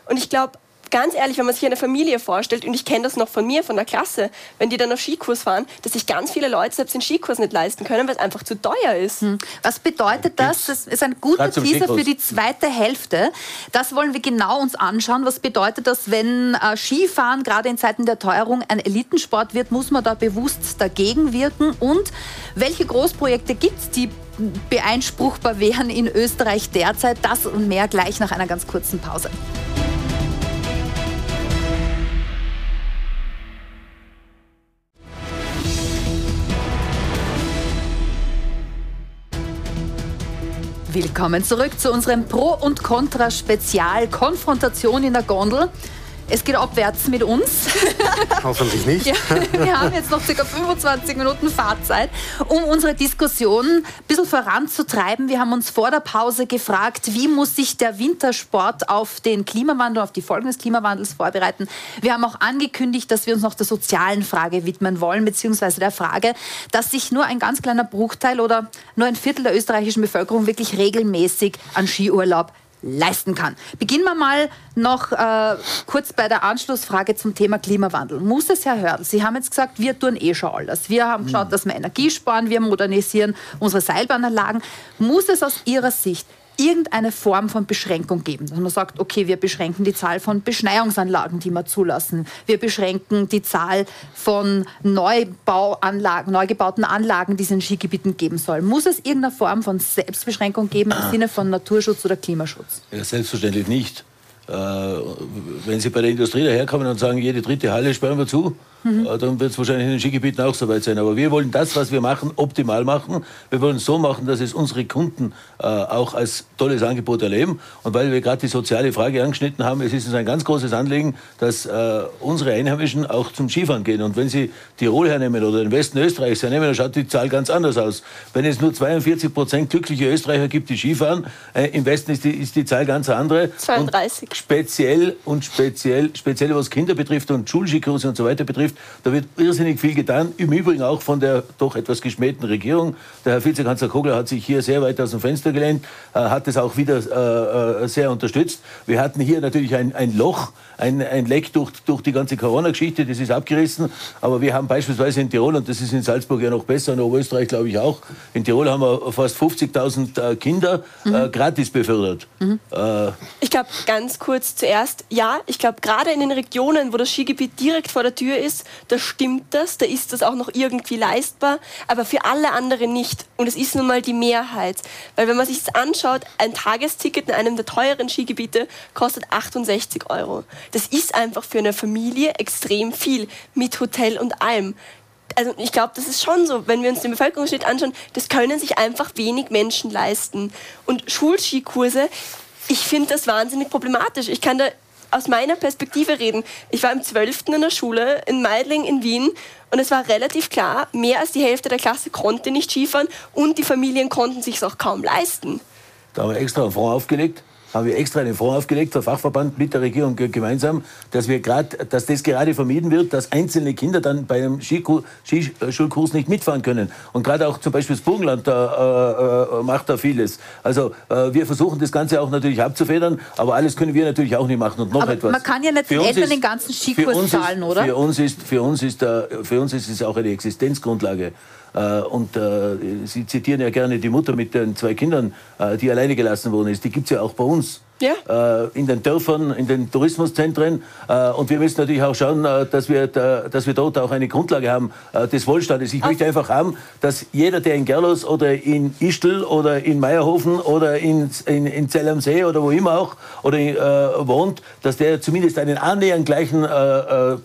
Und ich glaube, ganz ehrlich, wenn man sich eine Familie vorstellt, und ich kenne das noch von mir, von der Klasse, wenn die dann auf Skikurs fahren, dass sich ganz viele Leute selbst den Skikurs nicht leisten können, weil es einfach zu teuer ist. Hm. Was bedeutet das? Das ist ein guter Teaser für die zweite Hälfte. Das wollen wir genau uns anschauen. Was bedeutet das, wenn äh, Skifahren gerade in Zeiten der Teuerung ein Elitensport wird? Muss man da bewusst dagegen wirken? Und welche Großprojekte gibt es, die beeinspruchbar wären in Österreich derzeit? Das und mehr gleich nach einer ganz kurzen Pause. Willkommen zurück zu unserem Pro- und Contra-Spezial Konfrontation in der Gondel. Es geht abwärts mit uns. Hoffentlich nicht. Ja, wir haben jetzt noch ca. 25 Minuten Fahrzeit, um unsere Diskussion ein bisschen voranzutreiben. Wir haben uns vor der Pause gefragt, wie muss sich der Wintersport auf den Klimawandel, auf die Folgen des Klimawandels vorbereiten. Wir haben auch angekündigt, dass wir uns noch der sozialen Frage widmen wollen, beziehungsweise der Frage, dass sich nur ein ganz kleiner Bruchteil oder nur ein Viertel der österreichischen Bevölkerung wirklich regelmäßig an Skiurlaub leisten kann. Beginnen wir mal noch äh, kurz bei der Anschlussfrage zum Thema Klimawandel. Muss es, Herr Hördl, Sie haben jetzt gesagt, wir tun eh schon alles. Wir haben geschaut, dass wir Energie sparen, wir modernisieren unsere Seilbahnanlagen. Muss es aus Ihrer Sicht irgendeine Form von Beschränkung geben. Dass man sagt, okay, wir beschränken die Zahl von Beschneiungsanlagen, die wir zulassen. Wir beschränken die Zahl von Neubauanlagen, neu gebauten Anlagen, die es in Skigebieten geben soll. Muss es irgendeine Form von Selbstbeschränkung geben im Sinne von Naturschutz oder Klimaschutz? Ja, selbstverständlich nicht. Äh, wenn Sie bei der Industrie daherkommen und sagen, jede dritte Halle sperren wir zu, Mhm. Dann wird es wahrscheinlich in den Skigebieten auch so weit sein. Aber wir wollen das, was wir machen, optimal machen. Wir wollen es so machen, dass es unsere Kunden äh, auch als tolles Angebot erleben. Und weil wir gerade die soziale Frage angeschnitten haben, es ist uns ein ganz großes Anliegen, dass äh, unsere Einheimischen auch zum Skifahren gehen. Und wenn Sie Tirol hernehmen oder den Westen Österreichs hernehmen, dann schaut die Zahl ganz anders aus. Wenn es nur 42 Prozent glückliche Österreicher gibt, die Skifahren, äh, im Westen ist die, ist die Zahl ganz andere. 32. Und speziell und speziell, speziell was Kinder betrifft und Schulskikurse und so weiter betrifft, betrifft. Da wird irrsinnig viel getan. Im Übrigen auch von der doch etwas geschmähten Regierung. Der Herr Vizekanzler Kogler hat sich hier sehr weit aus dem Fenster gelehnt, äh, hat es auch wieder äh, äh, sehr unterstützt. Wir hatten hier natürlich ein, ein Loch, ein, ein Leck durch, durch die ganze Corona-Geschichte, das ist abgerissen. Aber wir haben beispielsweise in Tirol, und das ist in Salzburg ja noch besser, in Oberösterreich glaube ich auch, in Tirol haben wir fast 50.000 Kinder mhm. gratis befördert. Mhm. ich glaube, ganz kurz zuerst, ja, ich glaube, gerade in den Regionen, wo das Skigebiet direkt vor der Tür ist, da stimmt das, da ist das auch noch irgendwie leistbar, aber für alle anderen nicht. Und es ist nun mal die Mehrheit. Weil wenn man sich das anschaut, ein Tagesticket in einem der teuren Skigebiete kostet 68 Euro. Das ist einfach für eine Familie extrem viel mit Hotel und allem also ich glaube, das ist schon so, wenn wir uns den Bevölkerungsschnitt anschauen, das können sich einfach wenig Menschen leisten. Und Schulskikurse, ich finde das wahnsinnig problematisch. Ich kann da aus meiner Perspektive reden. Ich war im 12. in der Schule in Meidling in Wien und es war relativ klar, mehr als die Hälfte der Klasse konnte nicht Skifahren und die Familien konnten sich auch kaum leisten. Da haben wir extra einen Fonds aufgelegt haben wir extra einen Fonds aufgelegt, der Fachverband mit der Regierung gemeinsam, dass, wir grad, dass das gerade vermieden wird, dass einzelne Kinder dann bei einem Skischulkurs nicht mitfahren können. Und gerade auch zum Beispiel das Burgenland da, äh, äh, macht da vieles. Also äh, wir versuchen das Ganze auch natürlich abzufedern, aber alles können wir natürlich auch nicht machen. Und noch aber etwas. Man kann ja nicht den Eltern den ganzen Skikurs zahlen, oder? Für uns, ist, für, uns ist, für uns ist es auch eine Existenzgrundlage. Äh, und äh, Sie zitieren ja gerne die Mutter mit den zwei Kindern, äh, die alleine gelassen worden ist. Die gibt es ja auch bei uns ja. in den Dörfern, in den Tourismuszentren. und wir müssen natürlich auch schauen, dass, wir, dass wir dort auch eine Grundlage haben des Wohlstandes. Ich möchte einfach haben, dass jeder, der in Gerlos oder in Ischl oder in Meierhofen oder in, in, in Zell am See oder wo immer auch oder äh, wohnt, dass der zumindest einen annähernd gleichen äh, äh,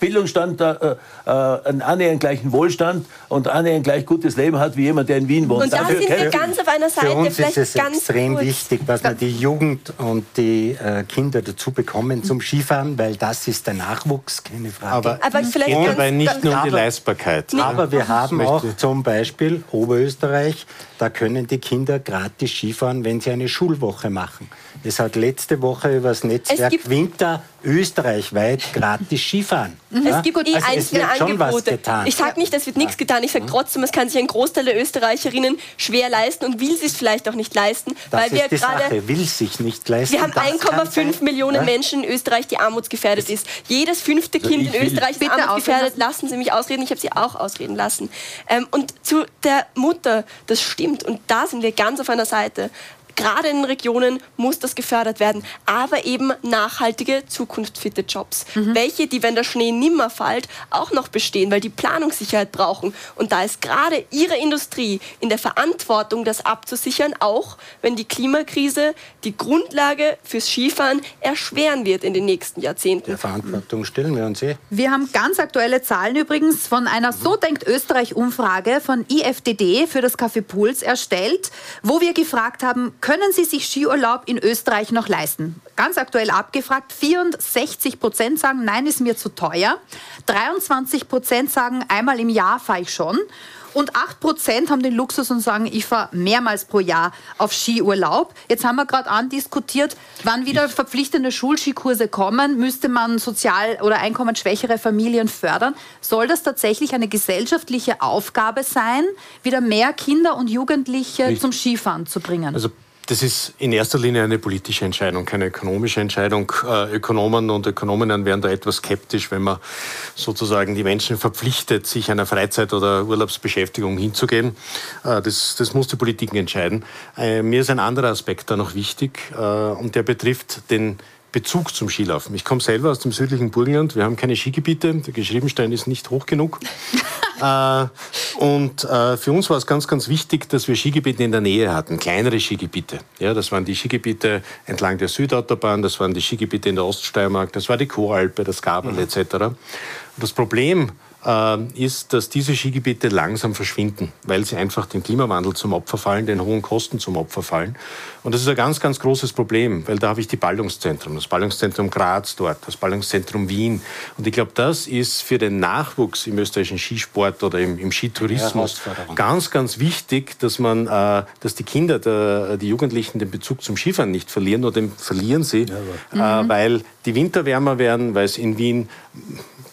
Bildungsstand, einen annähernd gleichen Wohlstand und annähernd gleich gutes Leben hat wie jemand, der in Wien wohnt. Und da sind wir ganz auf einer Seite. Für uns ist es extrem kurz. wichtig, dass man die Jugend Jugend und die äh, Kinder dazu bekommen zum Skifahren, weil das ist der Nachwuchs, keine Frage. Aber, aber vielleicht geht dabei nicht nur um die Leistbarkeit. Aber wir haben auch zum Beispiel Oberösterreich, da können die Kinder gratis Skifahren, wenn sie eine Schulwoche machen. Es hat letzte Woche über das Netzwerk Winter österreichweit gratis Skifahren. Mhm. Es gibt also einzelne Angebote. Ich sage nicht, es wird nichts getan. Ich sage mhm. trotzdem, es kann sich ein Großteil der Österreicherinnen schwer leisten und will es vielleicht auch nicht leisten. Das weil wir gerade will sich nicht leisten. Wir haben 1,5 Millionen ja? Menschen in Österreich, die armutsgefährdet ist. Jedes fünfte also Kind in Österreich ist armutsgefährdet. Lassen Sie mich ausreden. Ich habe Sie auch ausreden lassen. Ähm, und zu der Mutter, das stimmt. Und da sind wir ganz auf einer Seite. Gerade in Regionen muss das gefördert werden, aber eben nachhaltige, zukunftsfitte Jobs. Mhm. Welche, die, wenn der Schnee nimmer fällt, auch noch bestehen, weil die Planungssicherheit brauchen. Und da ist gerade Ihre Industrie in der Verantwortung, das abzusichern, auch wenn die Klimakrise die Grundlage fürs Skifahren erschweren wird in den nächsten Jahrzehnten. Der Verantwortung stellen wir uns eh. Wir haben ganz aktuelle Zahlen übrigens von einer So denkt Österreich-Umfrage von IFDD für das Café Puls erstellt, wo wir gefragt haben, können Sie sich Skiurlaub in Österreich noch leisten? Ganz aktuell abgefragt, 64 Prozent sagen, nein, ist mir zu teuer. 23 Prozent sagen, einmal im Jahr fahre ich schon. Und 8% haben den Luxus und sagen, ich fahre mehrmals pro Jahr auf Skiurlaub. Jetzt haben wir gerade andiskutiert, wann wieder verpflichtende Schulskikurse kommen, müsste man sozial- oder einkommensschwächere Familien fördern. Soll das tatsächlich eine gesellschaftliche Aufgabe sein, wieder mehr Kinder und Jugendliche Richtig. zum Skifahren zu bringen? Also das ist in erster Linie eine politische Entscheidung, keine ökonomische Entscheidung. Äh, Ökonomen und Ökonominnen wären da etwas skeptisch, wenn man sozusagen die Menschen verpflichtet, sich einer Freizeit- oder Urlaubsbeschäftigung hinzugehen. Äh, das, das muss die Politik entscheiden. Äh, mir ist ein anderer Aspekt da noch wichtig und der betrifft den Bezug zum Skilaufen. Ich komme selber aus dem südlichen Burgenland. Wir haben keine Skigebiete. Der Geschriebenstein ist nicht hoch genug. äh, und äh, für uns war es ganz, ganz wichtig, dass wir Skigebiete in der Nähe hatten, kleinere Skigebiete. Ja, das waren die Skigebiete entlang der Südautobahn, das waren die Skigebiete in der Oststeiermark, das war die Choalpe, das Gabel mhm. etc. das Problem ist, dass diese Skigebiete langsam verschwinden, weil sie einfach dem Klimawandel zum Opfer fallen, den hohen Kosten zum Opfer fallen. Und das ist ein ganz, ganz großes Problem, weil da habe ich die Ballungszentren, das Ballungszentrum Graz dort, das Ballungszentrum Wien. Und ich glaube, das ist für den Nachwuchs im österreichischen Skisport oder im, im Skitourismus ganz, ganz wichtig, dass man, äh, dass die Kinder, der, die Jugendlichen den Bezug zum Skifahren nicht verlieren oder den verlieren sie, ja, äh, weil die Winter wärmer werden, weil es in Wien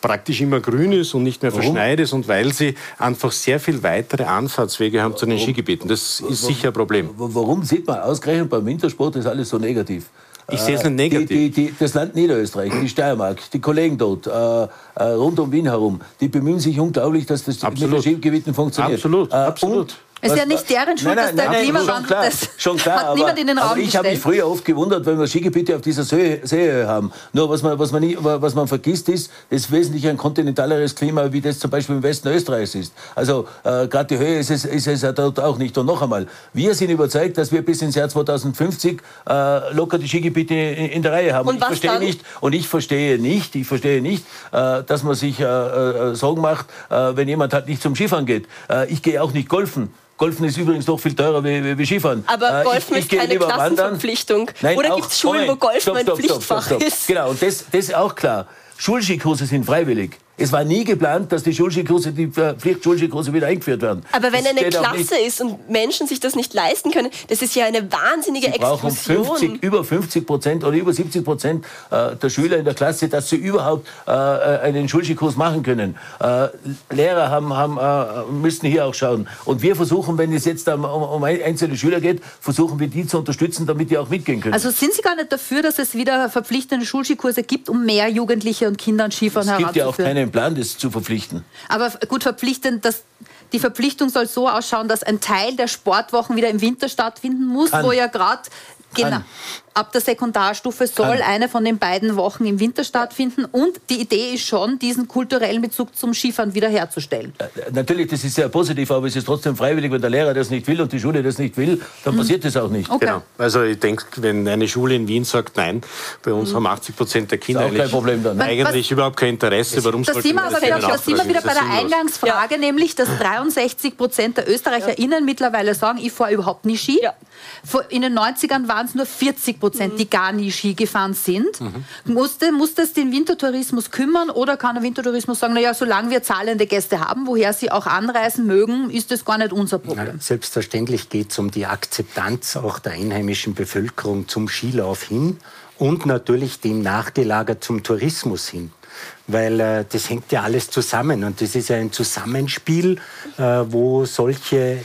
praktisch immer grün ist und nicht mehr verschneit ist und weil sie einfach sehr viel weitere Anfahrtswege haben zu den Skigebieten. Das ist sicher ein Problem. Warum sieht man ausgerechnet beim Wintersport ist alles so negativ? Ich sehe es nicht negativ. Die, die, die, das Land Niederösterreich, die Steiermark, die Kollegen dort, äh, äh, rund um Wien herum, die bemühen sich unglaublich, dass das Absolut. mit den Skigebieten funktioniert. Absolut, äh, absolut. Es ist ja nicht deren Schuld, nein, nein, dass der Klimawandel klar, das schon klar, hat niemand in den Raum Ich habe mich früher oft gewundert, wenn wir Skigebiete auf dieser Seehöhe haben. Nur was man, was, man nie, was man vergisst ist, das ist wesentlich ein kontinentaleres Klima, wie das zum Beispiel im Westen Österreichs ist. Also äh, gerade die Höhe ist es, ist es dort auch nicht. Und noch einmal, wir sind überzeugt, dass wir bis ins Jahr 2050 äh, locker die Skigebiete in, in der Reihe haben. Und, ich verstehe nicht, und ich verstehe nicht, ich verstehe nicht, äh, dass man sich äh, äh, Sorgen macht, äh, wenn jemand halt nicht zum Skifahren geht. ich gehe auch nicht golfen. Golfen ist übrigens doch viel teurer wie, wie Skifahren. Aber äh, Golfen ich, ich ist keine Klassenverpflichtung. Nein, Oder gibt es Schulen, Moment, wo Golfen stopp, stopp, ein Pflichtfach stopp, ist? Genau, und das, das ist auch klar. Schulskikurse sind freiwillig. Es war nie geplant, dass die Schulskikurse, die Pflichtschulskikurse wieder eingeführt werden. Aber wenn das eine Klasse ist und Menschen sich das nicht leisten können, das ist ja eine wahnsinnige sie Explosion. 50, über 50 Prozent oder über 70 Prozent äh, der Schüler in der Klasse, dass sie überhaupt äh, einen Schulskikurs machen können. Äh, Lehrer haben, haben, müssten hier auch schauen. Und wir versuchen, wenn es jetzt um, um einzelne Schüler geht, versuchen wir die zu unterstützen, damit die auch mitgehen können. Also sind Sie gar nicht dafür, dass es wieder verpflichtende Schulskikurse gibt, um mehr Jugendliche und Kinder an Skifahren heranzuführen? Keinen Plan, das zu verpflichten. Aber gut, verpflichtend, dass die Verpflichtung soll so ausschauen, dass ein Teil der Sportwochen wieder im Winter stattfinden muss, Kann. wo ja gerade Genau. Ab der Sekundarstufe soll Kann. eine von den beiden Wochen im Winter stattfinden. Und die Idee ist schon, diesen kulturellen Bezug zum Skifahren wiederherzustellen. Äh, natürlich, das ist sehr positiv, aber es ist trotzdem freiwillig. Wenn der Lehrer das nicht will und die Schule das nicht will, dann mhm. passiert das auch nicht. Okay. Genau. Also ich denke, wenn eine Schule in Wien sagt nein, bei uns mhm. haben 80 Prozent der Kinder eigentlich, dann, ne? eigentlich überhaupt kein Interesse. Warum das sind wir aber wieder, das sind wir wieder bei der Eingangsfrage, ja. nämlich, dass 63 Prozent der ÖsterreicherInnen ja. mittlerweile sagen, ich fahre überhaupt nicht Ski. Ja. In den 90ern waren es nur 40 Prozent. Prozent, mhm. die gar nie Ski gefahren sind. Mhm. Muss, muss das den Wintertourismus kümmern oder kann der Wintertourismus sagen, naja, solange wir zahlende Gäste haben, woher sie auch anreisen mögen, ist das gar nicht unser Problem? Ja, selbstverständlich geht es um die Akzeptanz auch der einheimischen Bevölkerung zum Skilauf hin und natürlich dem nachgelagert zum Tourismus hin weil äh, das hängt ja alles zusammen und das ist ja ein Zusammenspiel, äh, wo solche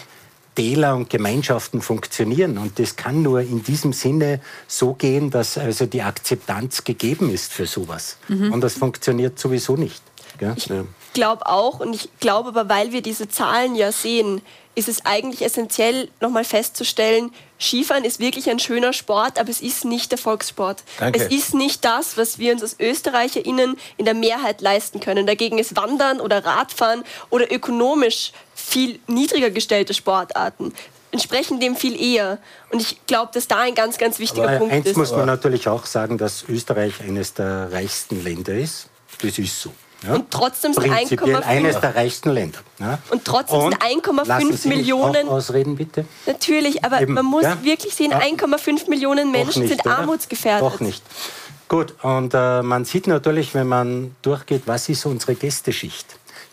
Täler und Gemeinschaften funktionieren. Und das kann nur in diesem Sinne so gehen, dass also die Akzeptanz gegeben ist für sowas. Mhm. Und das funktioniert sowieso nicht. Gell? Ich glaube auch und ich glaube aber, weil wir diese Zahlen ja sehen, ist es eigentlich essentiell, nochmal festzustellen, Skifahren ist wirklich ein schöner Sport, aber es ist nicht der Volkssport. Danke. Es ist nicht das, was wir uns als ÖsterreicherInnen in der Mehrheit leisten können. Dagegen ist Wandern oder Radfahren oder ökonomisch viel niedriger gestellte Sportarten entsprechen dem viel eher. Und ich glaube, dass da ein ganz, ganz wichtiger aber Punkt eins ist. Eins muss man natürlich auch sagen, dass Österreich eines der reichsten Länder ist. Das ist so. Ja? Und trotzdem sind 1,5 eines der reichsten Länder. Ja? Und trotzdem sind 1,5 Millionen. ausreden bitte. Natürlich, aber Eben, man muss ja? wirklich sehen, 1,5 Millionen Menschen nicht, sind oder? armutsgefährdet. Doch nicht. Gut, und äh, man sieht natürlich, wenn man durchgeht, was ist unsere Gästeschicht?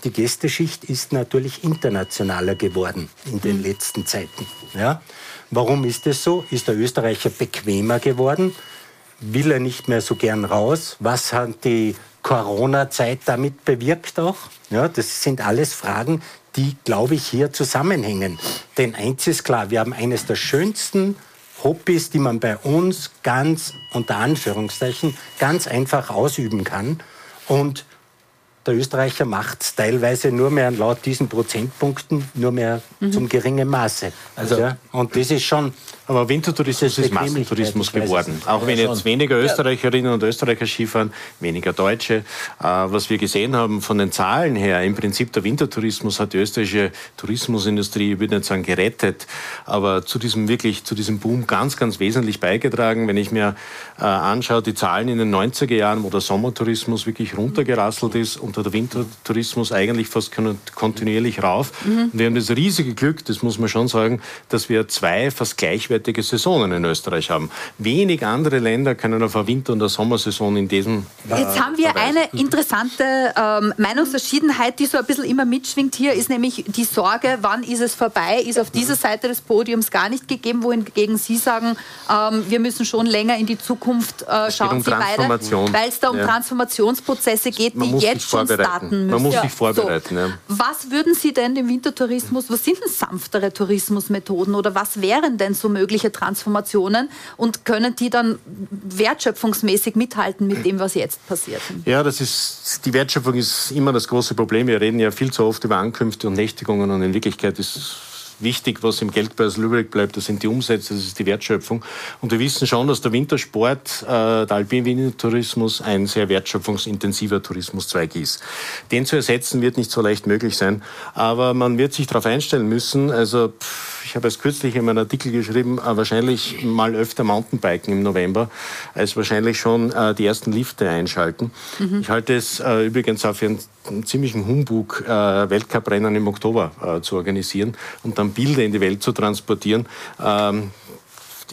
Die Gästeschicht ist natürlich internationaler geworden in den mhm. letzten Zeiten. Ja? Warum ist es so? Ist der Österreicher bequemer geworden? Will er nicht mehr so gern raus? Was hat die Corona-Zeit damit bewirkt auch? Ja, das sind alles Fragen, die, glaube ich, hier zusammenhängen. Denn eins ist klar, wir haben eines der schönsten Hobbys, die man bei uns ganz unter Anführungszeichen ganz einfach ausüben kann. Und der Österreicher macht es teilweise nur mehr laut diesen Prozentpunkten nur mehr mhm. zum geringen Maße. Also, ja, und das ist schon. Aber Wintertourismus ist Massentourismus geworden. Auch wenn jetzt weniger Österreicherinnen und Österreicher Skifahren, weniger Deutsche. Äh, was wir gesehen haben von den Zahlen her, im Prinzip der Wintertourismus hat die österreichische Tourismusindustrie, ich würde nicht sagen gerettet, aber zu diesem wirklich, zu diesem Boom ganz, ganz wesentlich beigetragen. Wenn ich mir äh, anschaue, die Zahlen in den 90er Jahren, wo der Sommertourismus wirklich runtergerasselt ist und der Wintertourismus eigentlich fast kontinuierlich rauf. Mhm. Wir haben das riesige Glück, das muss man schon sagen, dass wir zwei fast gleichwertige Saisonen in Österreich haben. Wenig andere Länder können auf eine Winter- und eine Sommersaison in diesem. Jetzt haben wir verweisen. eine interessante ähm, Meinungsverschiedenheit, die so ein bisschen immer mitschwingt. Hier ist nämlich die Sorge, wann ist es vorbei, ist auf dieser Seite des Podiums gar nicht gegeben, wohingegen Sie sagen, ähm, wir müssen schon länger in die Zukunft äh, schauen, um weil es da um ja. Transformationsprozesse geht, die jetzt schon starten müssen. Man muss sich vorbereiten. So. Ja. Was würden Sie denn dem Wintertourismus, was sind denn sanftere Tourismusmethoden oder was wären denn so mögliche Transformationen und können die dann wertschöpfungsmäßig mithalten mit dem, was jetzt passiert? Ja, das ist, die Wertschöpfung ist immer das große Problem. Wir reden ja viel zu oft über Ankünfte und Nächtigungen und in Wirklichkeit ist wichtig, was im Geldbörsel übrig bleibt, das sind die Umsätze, das ist die Wertschöpfung. Und wir wissen schon, dass der Wintersport, äh, der Alpin-Tourismus ein sehr wertschöpfungsintensiver Tourismuszweig ist. Den zu ersetzen wird nicht so leicht möglich sein, aber man wird sich darauf einstellen müssen. Also pff, ich habe es kürzlich in meinem Artikel geschrieben, äh, wahrscheinlich mal öfter Mountainbiken im November, als wahrscheinlich schon äh, die ersten Lifte einschalten. Mhm. Ich halte es äh, übrigens auch für einen ziemlichen Humbug, äh, Weltcuprennen im Oktober äh, zu organisieren und dann Bilder in die Welt zu transportieren. Ähm,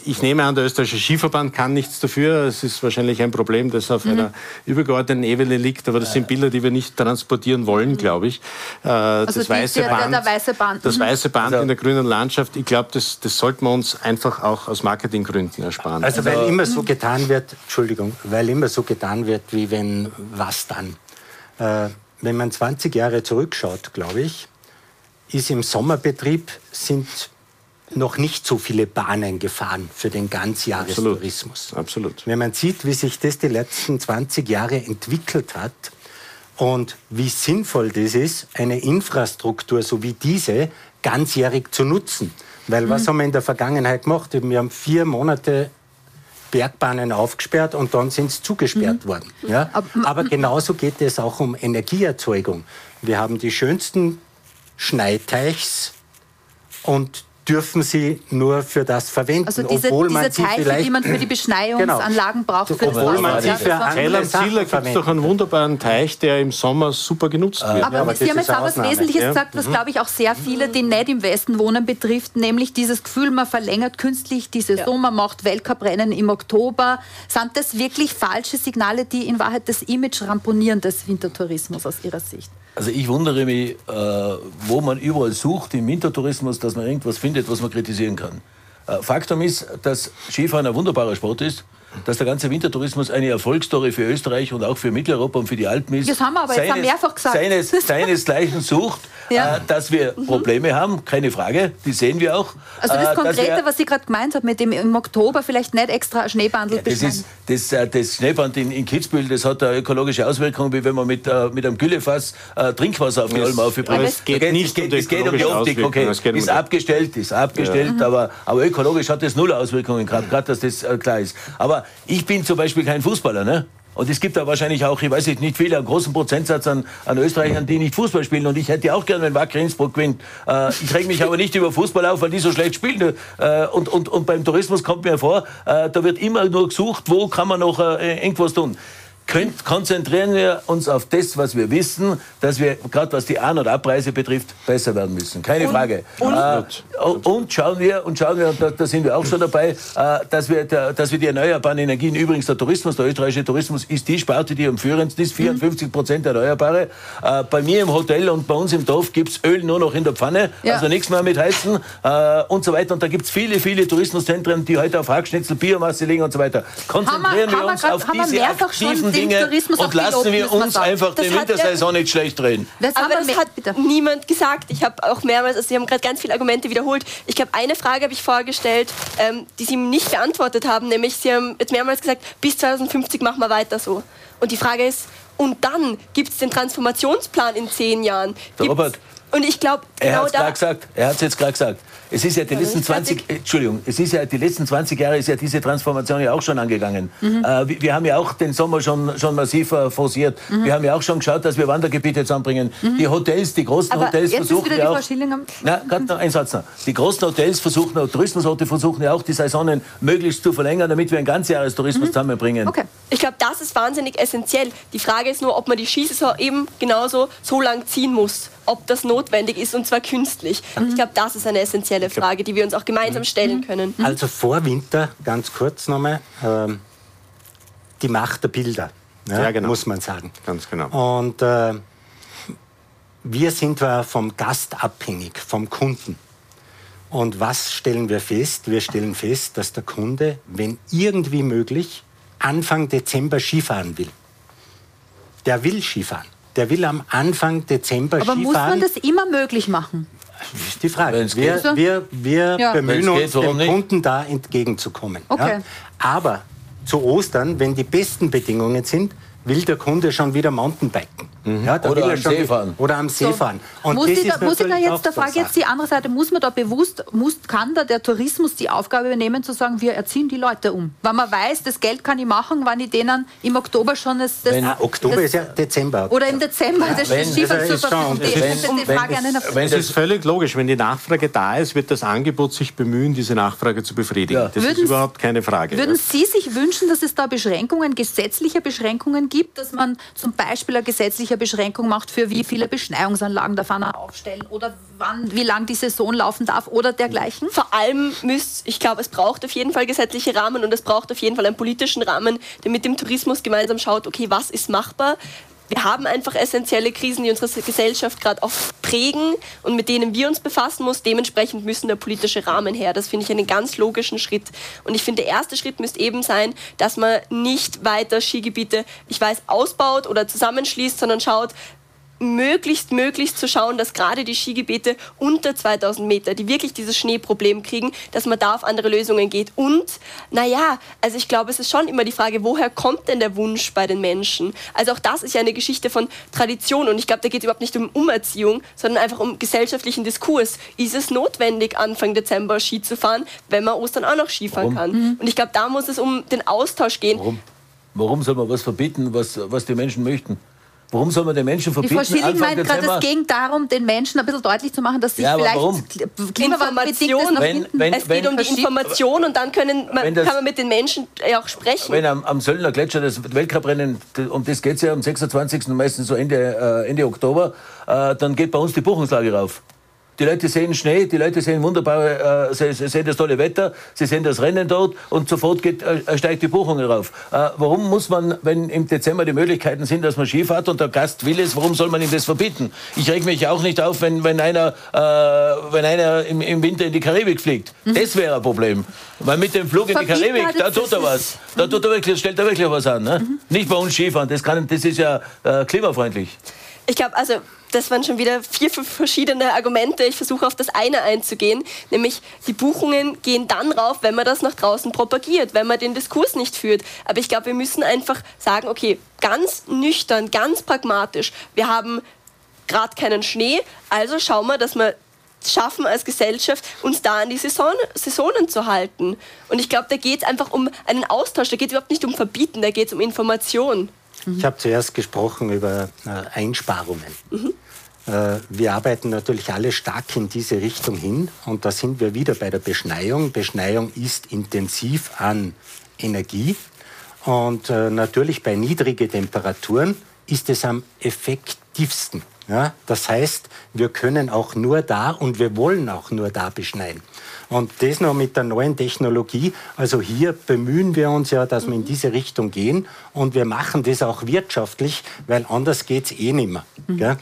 ich nehme an, der österreichische Skiverband kann nichts dafür. Es ist wahrscheinlich ein Problem, das auf mhm. einer übergeordneten Ebene liegt. Aber das sind Bilder, die wir nicht transportieren wollen, glaube ich. Äh, also das, weiße der, Band, der, weiße Band, das mhm. weiße Band also, in der grünen Landschaft, ich glaube, das, das sollten wir uns einfach auch aus Marketinggründen ersparen. Also, weil also, immer so getan wird, Entschuldigung, weil immer so getan wird, wie wenn was dann. Äh, wenn man 20 Jahre zurückschaut, glaube ich, ist im Sommerbetrieb sind noch nicht so viele Bahnen gefahren für den Ganzjahrestourismus. Absolut. Absolut. Wenn man sieht, wie sich das die letzten 20 Jahre entwickelt hat und wie sinnvoll das ist, eine Infrastruktur so wie diese ganzjährig zu nutzen. Weil mhm. was haben wir in der Vergangenheit gemacht? Wir haben vier Monate Bergbahnen aufgesperrt und dann sind sie zugesperrt mhm. worden. Ja? Aber genauso geht es auch um Energieerzeugung. Wir haben die schönsten Schneiteichs und dürfen sie nur für das verwenden. Also diese, obwohl diese man sie vielleicht, die man für die Beschneiungsanlagen Genau. braucht. Für Obwohl das man sie Ja, für andere Sachen gibt es doch einen wunderbaren Teich, der im Sommer super genutzt wird. Aber, aber Sie haben jetzt auch was. Wesentliches Ja. gesagt, was, glaube ich, auch sehr viele, die nicht im Westen wohnen, betrifft, nämlich dieses Gefühl, man verlängert künstlich die Saison, man macht Weltcuprennen im Oktober. Sind das wirklich falsche Signale, die in Wahrheit das Image ramponieren des Wintertourismus aus Ihrer Sicht? Also ich wundere mich, äh, wo man überall sucht im Wintertourismus, dass man irgendwas findet, was man kritisieren kann. Äh, Faktum ist, dass Skifahren ein wunderbarer Sport ist, dass der ganze Wintertourismus eine Erfolgsstory für Österreich und auch für Mitteleuropa und für die Alpen ist. Das haben wir aber jetzt auch mehrfach gesagt. Seines, seinesgleichen sucht, Ja. äh, dass wir Probleme haben, keine Frage, die sehen wir auch. Also Äh, das dass Konkrete, wir- was Sie gerade gemeint haben, mit dem im Oktober vielleicht nicht extra Schneebandel das, beschneiden. ist, das, äh, das Schneeband in, in Kitzbühel, das hat eine ökologische Auswirkung, wie wenn man mit, äh, mit einem Güllefass äh, Trinkwasser auf die Alm aufbringt. es geht nicht es geht, um die es geht um die Optik, okay. Auswirkung, es geht um ist die- abgestellt, ist abgestellt, aber, aber ökologisch hat das null Auswirkungen gehabt, gerade dass das äh, klar ist. Aber ich bin zum Beispiel kein Fußballer, ne? Und es gibt da wahrscheinlich auch, ich weiß nicht, viele, einen großen Prozentsatz an, an Österreichern, die nicht Fußball spielen. Und ich hätte auch gern, wenn Wacker Innsbruck gewinnt. Äh, ich reg mich aber nicht über Fußball auf, weil die so schlecht spielen. Äh, und, und, und beim Tourismus kommt mir vor, äh, da wird immer nur gesucht, wo kann man noch äh, irgendwas tun. Konzentrieren wir uns auf das, was wir wissen, dass wir, gerade was die An- und Abreise betrifft, besser werden müssen. Keine Frage. Und, äh, und schauen wir, und schauen wir, und da, da sind wir auch schon dabei, äh, dass, wir, da, dass wir die erneuerbaren Energien, übrigens der Tourismus, der österreichische Tourismus ist die Sparte, die am führendsten ist, 54 Prozent Erneuerbare. Äh, bei mir im Hotel und bei uns im Dorf gibt's Öl nur noch in der Pfanne, Ja. also nichts mehr mit Heizen äh, und so weiter. Und da gibt's viele, viele Tourismuszentren, die heute auf Hackschnitzel, Biomasse liegen und so weiter. Konzentrieren Haben wir- haben wir uns grad- auf diese aktiven Dinge und lassen wir uns sagen. einfach Das die hat ja- Wintersaison nicht schlecht drehen. Das Aber das hat bitte. niemand gesagt. Ich habe auch mehrmals, also Sie haben gerade ganz viele Argumente wiederholt. Ich glaube, eine Frage habe ich vorgestellt, ähm, die Sie nicht beantwortet haben, nämlich Sie haben jetzt mehrmals gesagt, bis 2050 machen wir weiter so. Und die Frage ist, und dann gibt es den Transformationsplan in zehn Jahren. Robert, Und ich glaube, Er genau hat es gerade gesagt. Er hat es jetzt gerade gesagt. Es ist ja die letzten nicht fertig. 20, äh, Entschuldigung, es ist ja die letzten 20 Jahre ist ja diese Transformation ja auch schon angegangen. Mhm. Äh, wir, wir haben ja auch den Sommer schon, schon massiv äh, forciert. Mhm. Wir haben ja auch schon geschaut, dass wir Wandergebiete zusammenbringen. Die Hotels, die großen Aber Hotels jetzt ist versuchen wieder die ja Frau auch. Schillinger. Na, gerade noch ein Satz noch. Die großen Hotels versuchen, auch Tourismusorte versuchen ja auch die Saisonen möglichst zu verlängern, damit wir einen Ganzjahrestourismus zusammenbringen. Mhm. Okay. Ich glaube, das ist wahnsinnig essentiell. Die Frage ist nur, ob man die Skisaison eben genauso so lang ziehen muss. Ob das notwendig ist und zwar künstlich. Mhm. Ich glaube, das ist eine essentielle Frage, die wir uns auch gemeinsam stellen können. Also vor Winter, ganz kurz nochmal, ähm, die Macht der Bilder, ja, Ja, genau. muss man sagen. Ganz genau. Und äh, wir sind zwar vom Gast abhängig, vom Kunden. Und was stellen wir fest? Wir stellen fest, dass der Kunde, wenn irgendwie möglich, Anfang Dezember Skifahren will. Der will Skifahren. Der will am Anfang Dezember Aber muss Skifahren. man das immer möglich machen? Das ist die Frage. Wir, geht. wir, wir Ja. bemühen geht, uns, warum dem nicht? Kunden da entgegenzukommen. Okay. Ja? Aber zu Ostern, wenn die besten Bedingungen sind, will der Kunde schon wieder Mountainbiken. Ja, da Oder er am schon See wieder- fahren. Oder am See So. fahren. Und muss, das ich da, ist muss ich da jetzt, da frage jetzt die andere Seite, muss man da bewusst, muss, kann da der Tourismus die Aufgabe übernehmen, zu sagen, wir erziehen die Leute um? Weil man weiß, das Geld kann ich machen, wenn ich denen im Oktober schon das, das, Wenn- Ah, Oktober das, ist ja Dezember. oder im Dezember das wenn- Skifahren das wenn das- an den wenn Es ist völlig logisch, wenn die Nachfrage da ist, wird das Angebot sich bemühen, diese Nachfrage zu befriedigen. Ja. Das Würden ist überhaupt keine Frage. Würden Sie sich wünschen, dass es da Beschränkungen, gesetzliche Beschränkungen gibt, dass man zum Beispiel eine Beschränkung macht, für wie viele Beschneiungsanlagen darf einer aufstellen oder wann, wie lang die Saison laufen darf oder dergleichen? Vor allem müsst, ich glaube, es braucht auf jeden Fall gesetzliche Rahmen und es braucht auf jeden Fall einen politischen Rahmen, der mit dem Tourismus gemeinsam schaut, okay, was ist machbar? Wir haben einfach essentielle Krisen, die unsere Gesellschaft gerade auch prägen und mit denen wir uns befassen müssen. Dementsprechend müssen der politische Rahmen her. Das finde ich einen ganz logischen Schritt. Und ich finde, der erste Schritt müsste eben sein, dass man nicht weiter Skigebiete, ich weiß, ausbaut oder zusammenschließt, sondern schaut, möglichst, möglichst zu schauen, dass gerade die Skigebiete unter 2000 Meter, die wirklich dieses Schneeproblem kriegen, dass man da auf andere Lösungen geht. Und, naja, also ich glaube, es ist schon immer die Frage, woher kommt denn der Wunsch bei den Menschen? Also auch das ist ja eine Geschichte von Tradition und ich glaube, da geht es überhaupt nicht um Umerziehung, sondern einfach um gesellschaftlichen Diskurs. Ist es notwendig, Anfang Dezember Ski zu fahren, wenn man Ostern auch noch Skifahren Warum? kann? Und ich glaube, da muss es um den Austausch gehen. Warum? Warum soll man was verbieten, was, was die Menschen möchten? Warum soll man den Menschen verbieten? Die Frau Schilling meint gerade, es ging darum, den Menschen ein bisschen deutlich zu machen, dass sich Ja, vielleicht warum? Information. Wenn- wenn- es geht um die Information und dann können man, das- kann man mit den Menschen äh, auch sprechen. Wenn am, am Söllner Gletscher das Weltcuprennen, um das geht es ja am 26. meistens so Ende, äh, Ende Oktober, äh, dann geht bei uns die Buchungslage rauf. Die Leute sehen Schnee, die Leute sehen wunderbare, äh, sie, sie sehen das tolle Wetter, sie sehen das Rennen dort und sofort geht, äh, steigt die Buchung rauf. Äh, warum muss man, wenn im Dezember die Möglichkeiten sind, dass man Ski fährt und der Gast will es, warum soll man ihm das verbieten? Ich reg mich auch nicht auf, wenn, wenn einer, äh, wenn einer im, im Winter in die Karibik fliegt. Das wäre ein Problem. Weil mit dem Flug in die Karibik, da tut er was. Da tut er wirklich, stellt er wirklich was an. Ne? Nicht bei uns Skifahren, das, kann, das ist ja äh, klimafreundlich. Ich glaube, also das waren schon wieder vier, fünf verschiedene Argumente. Ich versuche auf das eine einzugehen, nämlich die Buchungen gehen dann rauf, wenn man das nach draußen propagiert, wenn man den Diskurs nicht führt. Aber ich glaube, wir müssen einfach sagen, okay, ganz nüchtern, ganz pragmatisch. Wir haben gerade keinen Schnee, also schauen wir, dass wir schaffen als Gesellschaft, uns da an die Saison, Saisonen zu halten. Und ich glaube, da geht es einfach um einen Austausch, da geht es überhaupt nicht um Verbieten, da geht es um Information. Ich habe zuerst gesprochen über äh, Einsparungen. Äh, wir arbeiten natürlich alle stark in diese Richtung hin und da sind wir wieder bei der Beschneiung. Beschneiung ist intensiv an Energie und äh, natürlich bei niedrigen Temperaturen ist es am effektivsten. Ja? Das heißt, wir können auch nur da und wir wollen auch nur da beschneien. Und das noch mit der neuen Technologie. Also hier bemühen wir uns ja, dass wir in diese Richtung gehen. Und wir machen das auch wirtschaftlich, weil anders geht es eh nicht mehr. Gell?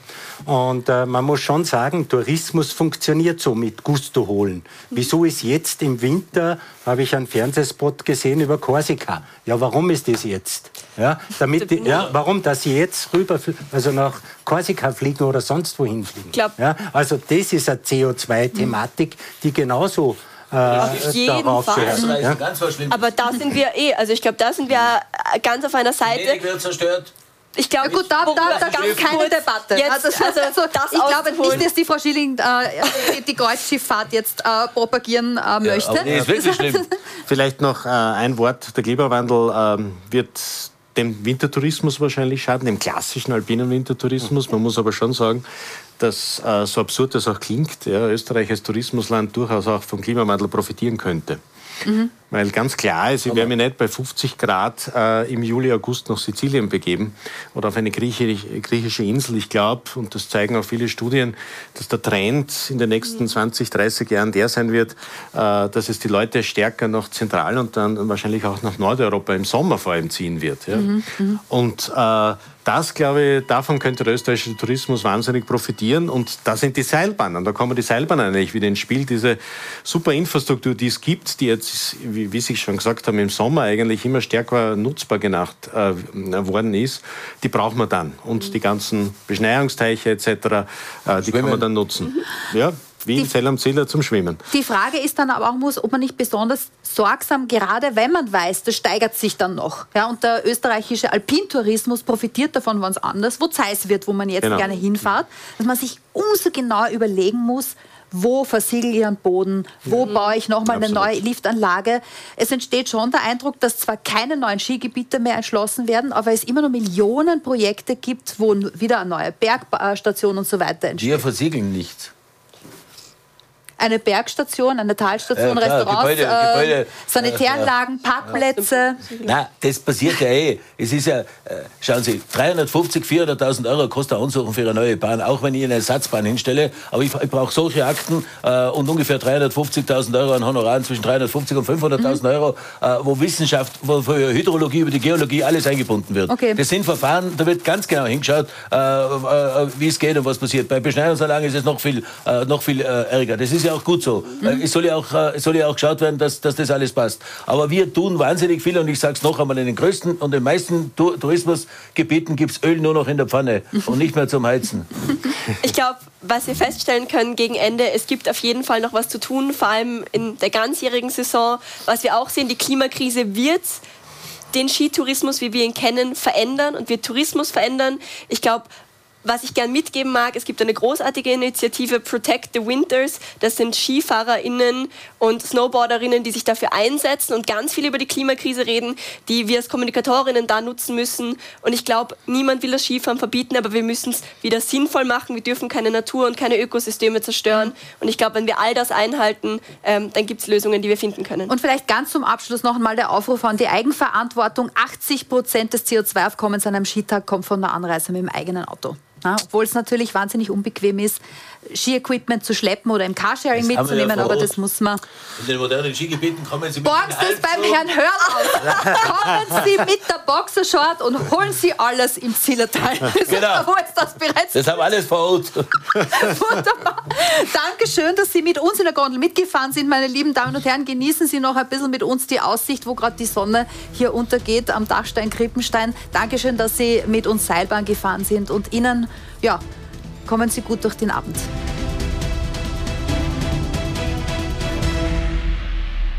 Und äh, man muss schon sagen, Tourismus funktioniert so mit Gusto holen. Wieso ist jetzt im Winter, habe ich einen Fernsehspot gesehen über Korsika. Ja, warum ist das jetzt? Ja, damit die, ja, warum, dass sie jetzt rüber, also nach Korsika fliegen oder sonst wohin fliegen? Ja, also das ist eine CO2-Thematik, die genauso Auf jeden darauf Fall. Österreich Ja? Aber da sind wir eh, also ich glaube, da sind wir äh, ganz auf einer Seite. Venedig wird zerstört. Ich glaube, Gut, da, da, da gibt es keine Debatte. Jetzt, also, also, also, das ich glaube nicht, dass die Frau Schilling äh, die Kreuzschifffahrt jetzt äh, propagieren äh, möchte. aber die ist wirklich schlimm. Vielleicht noch äh, ein Wort. Der Klimawandel ähm, wird dem Wintertourismus wahrscheinlich schaden, dem klassischen alpinen Wintertourismus. Man muss aber schon sagen, dass äh, so absurd das auch klingt, ja, Österreich als Tourismusland durchaus auch vom Klimawandel profitieren könnte. Weil ganz klar ist, ich werde mich nicht bei 50 Grad äh, im Juli, August nach Sizilien begeben oder auf eine griechisch, griechische Insel. Ich glaube, und das zeigen auch viele Studien, dass der Trend in den nächsten 20, 30 Jahren der sein wird, äh, dass es die Leute stärker nach Zentral- und dann wahrscheinlich auch nach Nordeuropa im Sommer vor allem ziehen wird. Ja? Und äh, das, glaube ich, davon könnte der österreichische Tourismus wahnsinnig profitieren. Und da sind die Seilbahnen. Da kommen die Seilbahnen eigentlich wieder ins Spiel. Diese super Infrastruktur, die es gibt, die jetzt, wie, wie Sie schon gesagt haben, im Sommer eigentlich immer stärker nutzbar gemacht äh, worden ist, die brauchen wir dann. Und die ganzen Beschneiungsteiche etc., äh, die kann man dann nutzen. Ja, wie in Zell am Ziller zum Schwimmen. Die Frage ist dann aber auch, muss, ob man nicht besonders sorgsam, gerade wenn man weiß, das steigert sich dann noch. Ja, und der österreichische Alpintourismus profitiert davon, wenn es anders, wo Zeiss wird, wo man jetzt Genau. gerne hinfahrt, dass man sich umso genauer überlegen muss, wo versiegel ich einen Boden, wo baue ich nochmal eine neue Liftanlage. Es entsteht schon der Eindruck, dass zwar keine neuen Skigebiete mehr erschlossen werden, aber es immer noch Millionen Projekte gibt, wo wieder eine neue Bergstation und so weiter entsteht. Wir versiegeln nichts. Eine Bergstation, eine Talstation, Ja, klar, Restaurants, Gebäude- äh, Gebäude, Sanitäranlagen, Parkplätze. Nein, das passiert ja eh. Es ist ja, äh, schauen Sie, 350, 400.000 Euro kostet eine Ansuchung für eine neue Bahn, auch wenn ich eine Ersatzbahn hinstelle. Aber ich, ich brauche solche Akten äh, und ungefähr 350.000 Euro an Honoraren, zwischen 350 und 500.000 Mhm. Euro, äh, wo Wissenschaft, wo für Hydrologie, über die Geologie alles eingebunden wird. Okay. Das sind Verfahren, da wird ganz genau hingeschaut, äh, äh, wie es geht und was passiert. Bei Beschneidungsanlagen ist es noch viel, äh, noch viel äh, ärger. Das ist ja auch gut so. Mhm. Es, soll ja auch, äh, es soll ja auch geschaut werden, dass, dass das alles passt. Aber wir tun wahnsinnig viel und ich sage es noch einmal, in den größten und den meisten Tu- Tourismusgebieten gibt es Öl nur noch in der Pfanne und nicht mehr zum Heizen. Ich glaube, was wir feststellen können gegen Ende, es gibt auf jeden Fall noch was zu tun, vor allem in der ganzjährigen Saison. Was wir auch sehen, die Klimakrise wird den Skitourismus, wie wir ihn kennen, verändern und wird Tourismus verändern. Ich glaube, was ich gern mitgeben mag, es gibt eine großartige Initiative Protect the Winters. Das sind SkifahrerInnen und Snowboarderinnen, die sich dafür einsetzen und ganz viel über die Klimakrise reden, die wir als Kommunikatorinnen da nutzen müssen. Und ich glaube, niemand will das Skifahren verbieten, aber wir müssen es wieder sinnvoll machen. Wir dürfen keine Natur und keine Ökosysteme zerstören. Und ich glaube, wenn wir all das einhalten, ähm, dann gibt es Lösungen, die wir finden können. Und vielleicht ganz zum Abschluss noch einmal der Aufruf an die Eigenverantwortung. 80 Prozent des CO2-Aufkommens an einem Skitag kommt von der Anreise mit dem eigenen Auto. Obwohl es natürlich wahnsinnig unbequem ist, Ski-Equipment zu schleppen oder im Carsharing Das mitzunehmen, aber das muss man. In den modernen Skigebieten kommen Sie mit Sie es beim Herrn Hörl aus. Kommen Sie mit der Boxershort und holen Sie alles im Zillertal. Genau. Wo ist das bereits? Das haben wir alles vor Ort. Wunderbar. Dankeschön, dass Sie mit uns in der Gondel mitgefahren sind, meine lieben Damen und Herren. Genießen Sie noch ein bisschen mit uns die Aussicht, wo gerade die Sonne hier untergeht am Dachstein Krippenstein. Dankeschön, dass Sie mit uns Seilbahn gefahren sind und Ihnen, ja, kommen Sie gut durch den Abend.